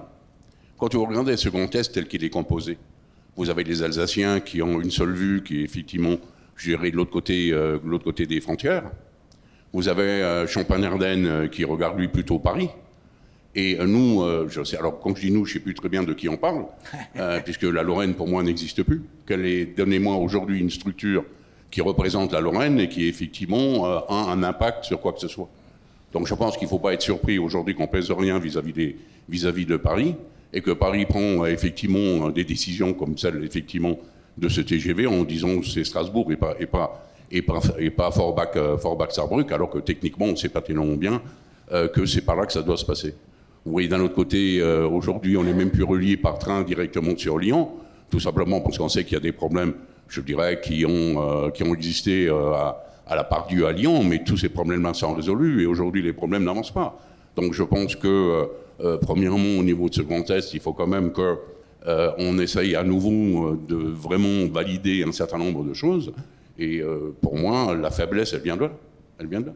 Quand vous regardez ce second test tel qu'il est composé, vous avez les Alsaciens qui ont une seule vue, qui est effectivement gérée de l'autre côté, l'autre côté des frontières. Vous avez Champagne-Ardenne qui regarde lui plutôt Paris. Et nous, euh, je sais, alors quand je dis nous, je ne sais plus très bien de qui on parle, *laughs* euh, puisque la Lorraine pour moi n'existe plus. Donnez-moi aujourd'hui une structure qui représente la Lorraine et qui effectivement euh, a un impact sur quoi que ce soit. Donc je pense qu'il ne faut pas être surpris aujourd'hui qu'on pèse rien vis-à-vis, de Paris et que Paris prend effectivement des décisions comme celle effectivement de ce TGV en disant c'est Strasbourg et pas et pas et pas, et pas Forbach, Forbach Sarrebruck alors que techniquement on sait pas tellement bien que c'est par là que ça doit se passer. Voyez, d'un autre côté, euh, aujourd'hui, on n'est même plus relié par train directement sur Lyon. tout simplement parce qu'on sait qu'il y a des problèmes, je dirais, qui ont, ont existé à, à, la part du à Lyon, mais tous ces problèmes-là sont résolus et aujourd'hui les problèmes n'avancent pas. Donc je pense que, premièrement, au niveau de ce contexte, il faut quand même que euh, on essaye à nouveau euh, de vraiment valider un certain nombre de choses. Et euh, pour moi, la faiblesse, elle vient de là. Elle vient de là.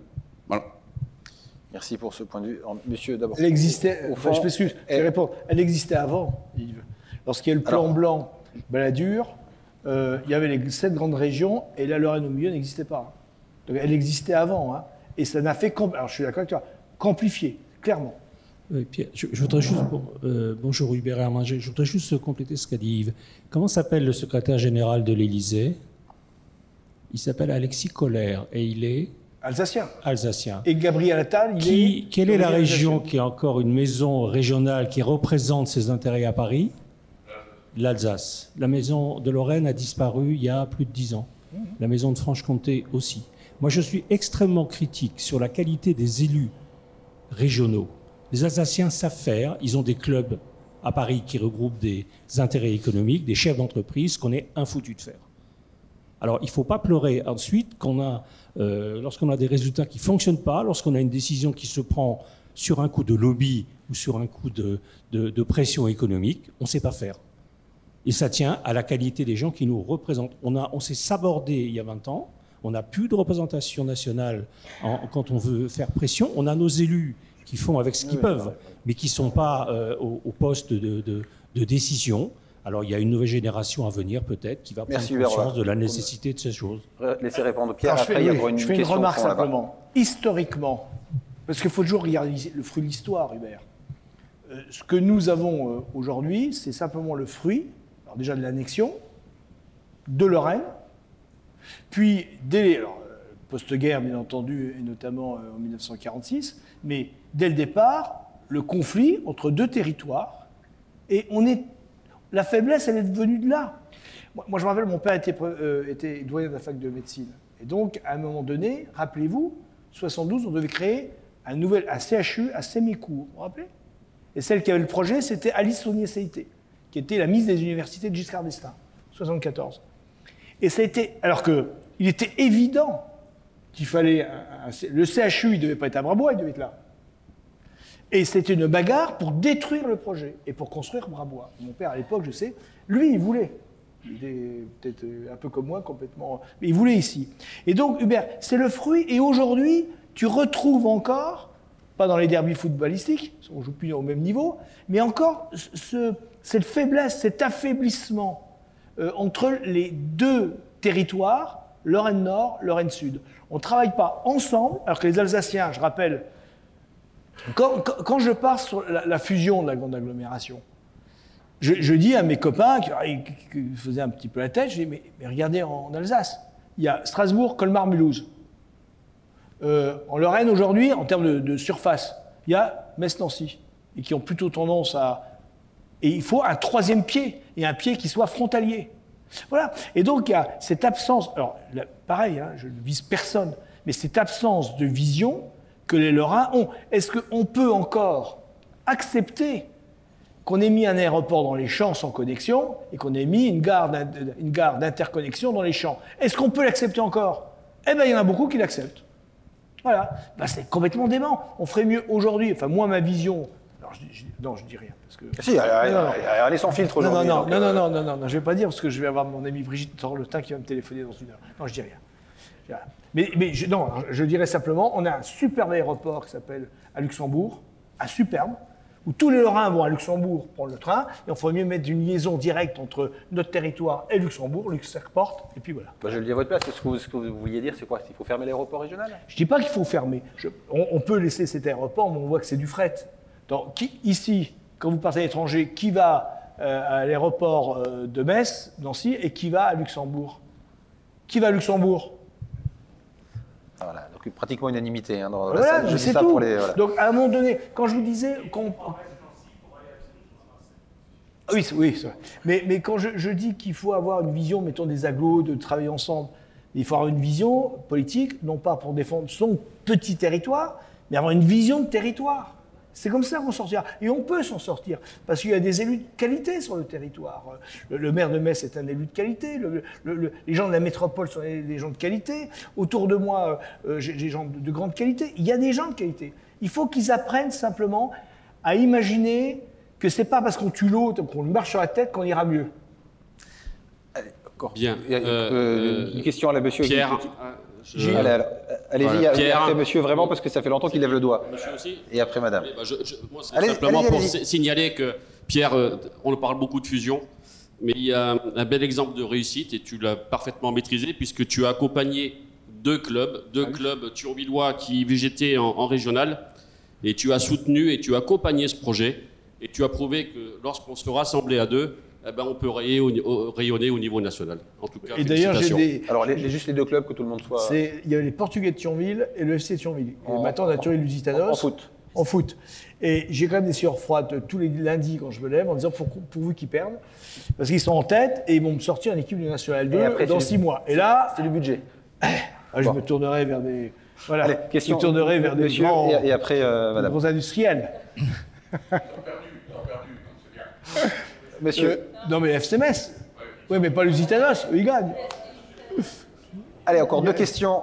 Merci pour ce point de vue. Monsieur, d'abord. Elle existait, enfin, je m'excuse, je réponds. Elle existait avant, Yves. Lorsqu'il y a eu le plan blanc, Balladur, il y avait les sept grandes régions et la Lorraine au milieu n'existait pas. Donc elle existait avant. Hein, et ça n'a fait, alors je suis d'accord avec toi, qu'amplifier, clairement. Oui, Pierre, je, voudrais juste, euh, bonjour Hubert et je voudrais juste compléter ce qu'a dit Yves. Comment s'appelle le secrétaire général de l'Élysée? Il s'appelle Alexis Collère et il est Alsacien. Alsacien. Et Gabriel Attal, il qui, est. Quelle est la région qui a encore une maison régionale qui représente ses intérêts à Paris? L'Alsace. La maison de Lorraine a disparu il y a plus de dix ans. La maison de Franche-Comté aussi. Moi, je suis extrêmement critique sur la qualité des élus régionaux. Les Alsaciens savent faire. Ils ont des clubs à Paris qui regroupent des intérêts économiques, des chefs d'entreprise qu'on est infoutu de faire. Alors, il ne faut pas pleurer ensuite qu'on a, euh, lorsqu'on a des résultats qui ne fonctionnent pas, lorsqu'on a une décision qui se prend sur un coup de lobby ou sur un coup de, pression économique, on ne sait pas faire. Et ça tient à la qualité des gens qui nous représentent. On, on s'est sabordé il y a 20 ans, on n'a plus de représentation nationale quand on veut faire pression, on a nos élus qui font avec ce qu'ils peuvent, mais qui ne sont pas euh, au, poste de, décision. Alors il y a une nouvelle génération à venir peut-être qui va prendre conscience de la nécessité de ces choses. Laissez répondre Pierre. après, il y une je fais une remarque simplement. Historiquement, parce qu'il faut toujours regarder le fruit de l'histoire, Hubert. Euh, ce que nous avons euh, aujourd'hui, c'est simplement le fruit, alors déjà de l'annexion, de Lorraine, puis dès post-guerre bien entendu, et notamment en 1946, mais dès le départ le conflit entre deux territoires. Et on est, la faiblesse, elle est venue de là. Moi, je me rappelle, mon père était, euh, était doyen de la fac de médecine. Et donc, à un moment donné, rappelez-vous, 72, on devait créer un nouvel un CHU à Sémécourt. Vous vous rappelez? Et celle qui avait le projet, c'était Alice Saunier-Seité, qui était la mise des universités de Giscard d'Estaing, 74. Et ça a été. Alors qu'il était évident qu'il fallait. le CHU, il ne devait pas être à Brabois, il devait être là. Et c'était une bagarre pour détruire le projet et pour construire Brabois. Mon père, à l'époque, je sais, lui, il voulait. Il est peut-être un peu comme moi, complètement. Mais il voulait ici. Et donc, Hubert, c'est le fruit. Et aujourd'hui, tu retrouves encore, pas dans les derbies footballistiques, on ne joue plus au même niveau, mais encore ce, cette faiblesse, cet affaiblissement euh, entre les deux territoires, Lorraine Nord, Lorraine Sud. On ne travaille pas ensemble, alors que les Alsaciens, je rappelle, quand, je pars sur la, fusion de la grande agglomération, je, dis à mes copains qui, faisaient un petit peu la tête, je dis, mais, regardez en, Alsace, il y a Strasbourg, Colmar, Mulhouse. Euh, en Lorraine, aujourd'hui, en termes de, surface, il y a Metz-Nancy, et qui ont plutôt tendance à... Et il faut un troisième pied, et un pied qui soit frontalier. Voilà. Et donc, il y a cette absence... Alors, pareil, hein, je ne vise personne, mais cette absence de vision que les Lorrains ont. Est-ce qu'on peut encore accepter qu'on ait mis un aéroport dans les champs sans connexion et qu'on ait mis une gare d'interconnexion dans les champs? Est-ce qu'on peut l'accepter encore? Eh bien, il y en a beaucoup qui l'acceptent. Voilà. Ben, c'est complètement dément. On ferait mieux aujourd'hui. Enfin, moi, ma vision. Alors, je, non, je dis rien. Parce que... Si, elle, est sans filtre aujourd'hui. Non, non, non, non, non, non, non, je vais pas dire parce que je vais avoir mon ami Brigitte Torletin qui va me téléphoner dans une heure. Non, je dis rien. Mais, je, non, je dirais simplement, on a un superbe aéroport qui s'appelle à Luxembourg, un superbe, où tous les Lorrains vont à Luxembourg prendre le train, et on ferait mieux mettre une liaison directe entre notre territoire et Luxembourg, Luxembourg, et puis voilà. Bah, je le dis à votre place, ce que, ce que vous vouliez dire, c'est quoi? Il faut fermer l'aéroport régional? Je ne dis pas qu'il faut fermer. on, peut laisser cet aéroport, mais on voit que c'est du fret. Donc, qui, ici, quand vous partez à l'étranger, qui va euh, à l'aéroport euh, de Metz, Nancy, et qui va à Luxembourg? Qui va à Luxembourg? Voilà, donc pratiquement unanimité hein, dans voilà, la salle. tout. Pour les, Donc à un moment donné, quand je vous disais qu'on... Oui, oui, vrai. Mais, mais quand je, dis qu'il faut avoir une vision, mettons des aglos, de travailler ensemble, il faut avoir une vision politique, non pas pour défendre son petit territoire, mais avoir une vision de territoire. C'est comme ça qu'on sortira. Et on peut s'en sortir, parce qu'il y a des élus de qualité sur le territoire. Le, le maire de Metz est un élu de qualité, le- le- les gens de la métropole sont des, des gens de qualité. Autour de moi, euh, j'ai des gens de, de grande qualité. Il y a des gens de qualité. Il faut qu'ils apprennent simplement à imaginer que c'est pas parce qu'on tue l'autre, qu'on lui marche sur la tête, qu'on ira mieux. Bien. Il y a, Euh, euh, euh, une question à la monsieur. Pierre, qui- euh, je- Allez, alors, Allez-y, Voilà. allez, Pierre. après monsieur, vraiment, parce que ça fait longtemps qu'il lève le doigt. Monsieur aussi Et après madame. Allez, bah, je- je- moi, c'est Allez, simplement allez, pour allez-y. si- signaler que, Pierre, euh, on parle beaucoup de fusion, mais il y a un, un bel exemple de réussite et tu l'as parfaitement maîtrisé puisque tu as accompagné deux clubs, deux clubs thionvillois qui végétaient en, en régional et tu as soutenu et tu as accompagné ce projet et tu as prouvé que lorsqu'on se rassemblait à deux, eh ben, on peut rayer au- au- rayonner au niveau national. En tout cas, Et d'ailleurs, j'ai félicitations. des. Alors, les, les- juste les deux clubs, que tout le monde soit c'est- Il y avait les Portugais de Thionville et le FC Thionville. Et En- maintenant, on a Thionville Lusitanos. en, en foot. en foot. Et j'ai quand même des sueurs froides tous les lundis quand je me lève en disant pour, pourvu qu'ils perdent. Parce qu'ils sont en tête et ils vont me sortir en équipe du National 2 Et après, dans six mois. Et là, C'est du budget. ah, je Bon. me tournerai vers des. Voilà. Allez, question. Je me tournerai vers des monsieur, grands, et, et après, euh, madame. grands industriels. Monsieur, Euh, non, mais FCMS. Oui, mais pas Lusitanos. Eux, ils gagnent. allez, encore deux questions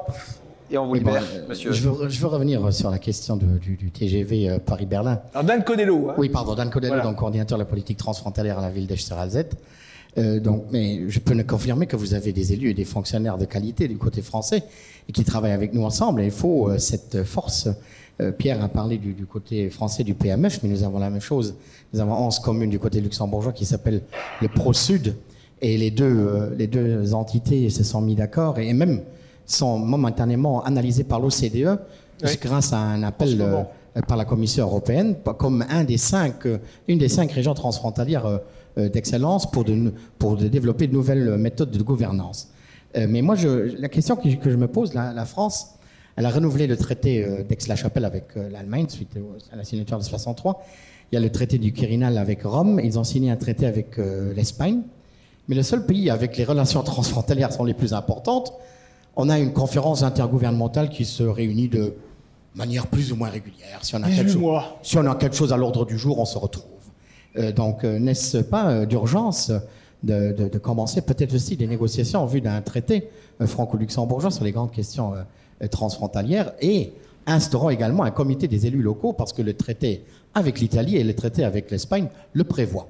et on vous Oui, bon, libère, euh, monsieur. Je veux, je veux revenir sur la question de- du, du TGV euh, Paris-Berlin. Alors, Dan Codello. Hein. Oui, pardon, Dan Codello, Voilà. donc coordinateur de la politique transfrontalière à la ville d'Esterhalzet. Euh, donc, mais je peux ne confirmer que vous avez des élus et des fonctionnaires de qualité du côté français et qui travaillent avec nous ensemble. Et il faut euh, cette force. Euh, Pierre a parlé du, du côté français du PMF, mais nous avons la même chose. Nous avons 11 communes du côté luxembourgeois qui s'appellent le Pro-Sud. Et les deux, euh, les deux entités se sont mis d'accord et même sont momentanément analysées par l'OCDE Oui. grâce à un appel euh, par la Commission européenne comme un des cinq, une des cinq régions transfrontalières d'excellence pour, de, pour de développer de nouvelles méthodes de gouvernance. Mais moi, je, la question que, que je me pose, la, la France, elle a renouvelé le traité euh, d'Aix-la-Chapelle avec euh, l'Allemagne suite à la signature de 63. Il y a le traité du Quirinal avec Rome. Ils ont signé un traité avec euh, l'Espagne. Mais le seul pays avec les relations *laughs* transfrontalières sont les plus importantes, on a une conférence intergouvernementale qui se réunit de manière plus ou moins régulière. Si on a 18 quelque chose- mois. si on a quelque chose à l'ordre du jour, on se retrouve. Euh, donc, euh, n'est-ce pas euh, d'urgence de, de- de commencer peut-être aussi des négociations en vue d'un traité franco-luxembourgeois sur les grandes questions euh, transfrontalières et instaurant également un comité des élus locaux parce que le traité avec l'Italie et le traité avec l'Espagne le prévoient.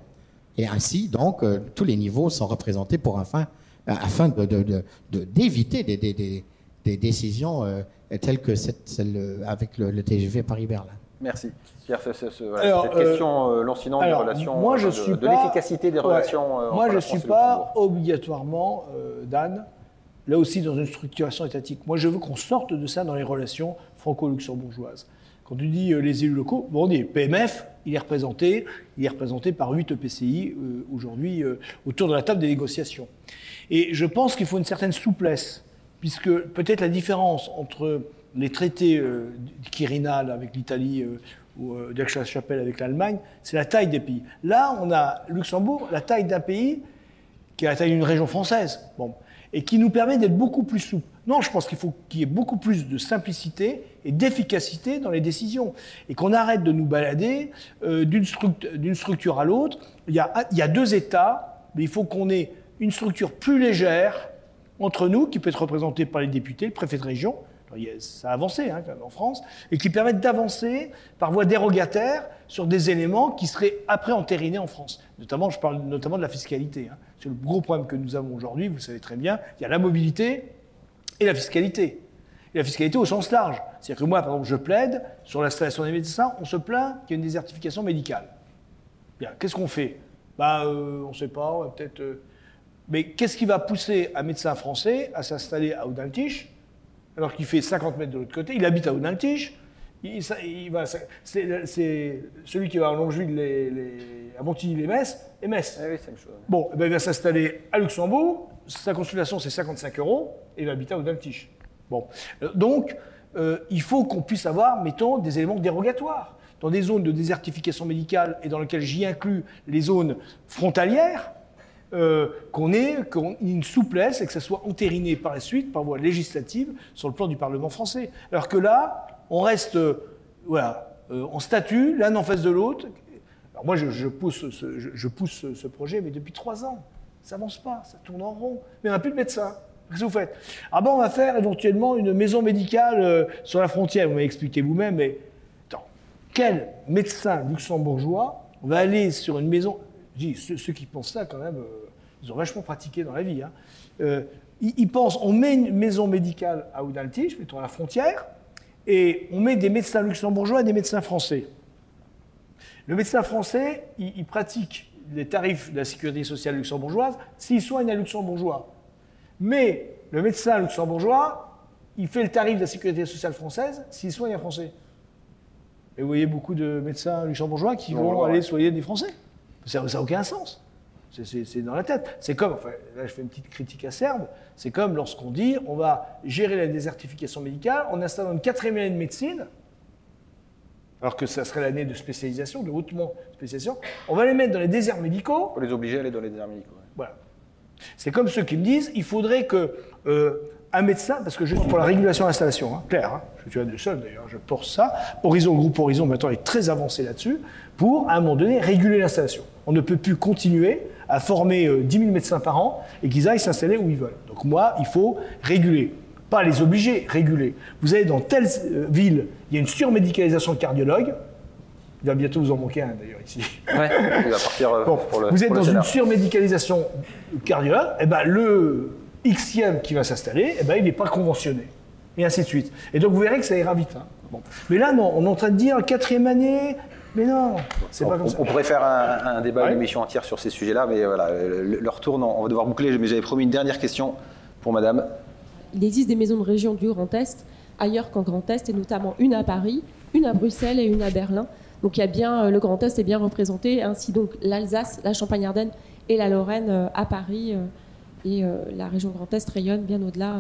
Et ainsi, donc, euh, tous les niveaux sont représentés pour afin, euh, afin de- de- de- de- d'éviter des, des- des- des décisions euh, telles que cette, celle avec le, le TGV Paris-Berlin. Merci. Pierre, ce- ce- ce- voilà, Alors, cette euh, question euh, lancinante des relations, moi, je de, suis de l'efficacité des Ouais. relations. euh, Moi, je ne suis pas obligatoirement, euh, Dan, là aussi dans une structuration étatique. Moi, je veux qu'on sorte de ça dans les relations franco-luxembourgeoises. Quand tu dis euh, les élus locaux, bon, on dit PMF, il est représenté, il est représenté par 8 EPCI euh, aujourd'hui euh, autour de la table des négociations. Et je pense qu'il faut une certaine souplesse, puisque peut-être la différence entre les traités Quirinal avec l'Italie ou d'Aix-la-Chapelle avec l'Allemagne, c'est la taille des pays. Là, on a Luxembourg, la taille d'un pays qui est la taille d'une région française, bon, et qui nous permet d'être beaucoup plus souple. Non, je pense qu'il faut qu'il y ait beaucoup plus de simplicité et d'efficacité dans les décisions, et qu'on arrête de nous balader euh, d'une struct- d'une structure à l'autre. Il, il y a deux États, mais il faut qu'on ait une structure plus légère entre nous, qui peut être représentée par les députés, le préfet de région, ça a avancé hein, en France, et qui permettent d'avancer par voie dérogataire sur des éléments qui seraient après entérinés en France. Notamment, je parle notamment de la fiscalité. hein. C'est le gros problème que nous avons aujourd'hui, vous le savez très bien, il y a la mobilité et la fiscalité. Et la fiscalité au sens large. C'est-à-dire que moi, par exemple, je plaide sur l'installation des médecins, on se plaint qu'il y a une désertification médicale. Bien, qu'est-ce qu'on fait? Bah, euh, On ne sait pas, peut-être... euh, Mais qu'est-ce qui va pousser un médecin français à s'installer à Audintiche, alors qu'il fait 50 mètres de l'autre côté Il habite à Audintiche, il, ça- il va, c'est, celui qui va à Longeville, les, les- à Montigny-les-Metz, et Metz. Ah oui, c'est la même chose. Bon, eh ben, il va s'installer à Luxembourg, sa consultation c'est 55 euros, et il va habiter à Audintiche. Bon, Euh, donc euh, il faut qu'on puisse avoir, mettons, des éléments dérogatoires. Dans des zones de désertification médicale et dans lesquelles j'y inclus les zones frontalières, euh, qu'on ait, une souplesse et que ça soit entériné par la suite par voie législative sur le plan du Parlement français. Alors que là, on reste, euh, voilà, euh, on l'un en face de l'autre. Alors moi, je, pousse ce, je, pousse ce, projet, mais depuis trois ans, ça avance pas, ça tourne en rond. Mais on n'a plus de médecins. Qu'est-ce que vous faites? Ah ben, on va faire éventuellement une maison médicale euh, sur la frontière. Vous m'avez expliqué vous-même, mais attends, quel médecin luxembourgeois va aller sur une maison Je dis, ceux, ceux qui pensent ça, quand même, euh, ils ont vachement pratiqué dans la vie. Hein. Euh, ils, ils pensent, on met une maison médicale à Oudaltige, mettons à la frontière, et on met des médecins luxembourgeois et des médecins français. Le médecin français, il, il pratique les tarifs de la sécurité sociale luxembourgeoise s'il soigne un luxembourgeois. Mais le médecin luxembourgeois, il fait le tarif de la sécurité sociale française s'il soigne un français. Et vous voyez beaucoup de médecins luxembourgeois qui vont aller soigner des Français. Ça n'a aucun sens. C'est- dans la tête. C'est comme, enfin, là je fais une petite critique acerbe, c'est comme lorsqu'on dit on va gérer la désertification médicale en installant une quatrième année de médecine, alors que ça serait l'année de spécialisation, de hautement spécialisation, on va les mettre dans les déserts médicaux Pour les obliger à aller dans les déserts médicaux. ouais. voilà. C'est comme ceux qui me disent il faudrait que euh, un médecin, parce que je suis pour la régulation de l'installation, hein, clair, hein, je suis un des seuls d'ailleurs, je porte ça. Horizon, le groupe Horizon maintenant est très avancé là-dessus, pour à un moment donné réguler l'installation. On ne peut plus continuer à former euh, 10 000 médecins par an et qu'ils aillent s'installer où ils veulent. Donc moi, il faut réguler. Pas les obliger, réguler. Vous allez dans telle euh, ville, il y a une surmédicalisation de cardiologues. Il va bientôt vous en manquer un d'ailleurs ici. Il va partir euh, Bon, pour le vous êtes pour le dans une surmédicalisation cardiologue, et ben le Xème qui va s'installer, et ben il n'est pas conventionné. Et ainsi de suite. Et donc vous verrez que ça ira vite. hein. Bon. Mais là, non, on est en train de dire quatrième année, mais non, c'est pas On, comme ça. on pourrait faire un, un débat, Ouais. une émission entière sur ces sujets-là, mais voilà, le- leur tourne, on va devoir boucler. Mais j'avais promis une dernière question pour Madame. Il existe des maisons de région du Grand Est, ailleurs qu'en Grand Est, et notamment une à Paris, une à Bruxelles et une à Berlin. Donc il y a bien, euh, le Grand Est est bien représenté, ainsi donc l'Alsace, la Champagne-Ardenne et la Lorraine euh, à Paris. euh, et la région Grand Est rayonne bien au-delà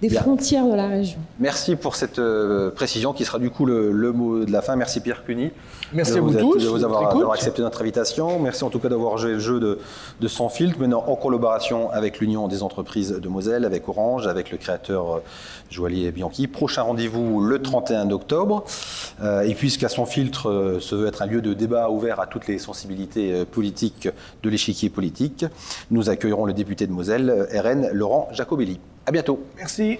des Bien. frontières de la région. Merci pour cette euh, précision qui sera du coup le, le mot de la fin. Merci Pierre Cuny. Merci de à vous tous de vous avoir, accepté notre invitation. Merci en tout cas d'avoir joué le jeu de, de Sans Filtre, maintenant en collaboration avec l'Union des entreprises de Moselle, avec Orange, avec le créateur euh, Joaillier Bianchi. Prochain rendez-vous le 31 octobre. Euh, et puisqu'à Sans Filtre euh, se veut être un lieu de débat ouvert à toutes les sensibilités euh, politiques de l'échiquier politique, nous accueillerons le député de Moselle, euh, RN, Laurent Jacobelli. À bientôt. Merci.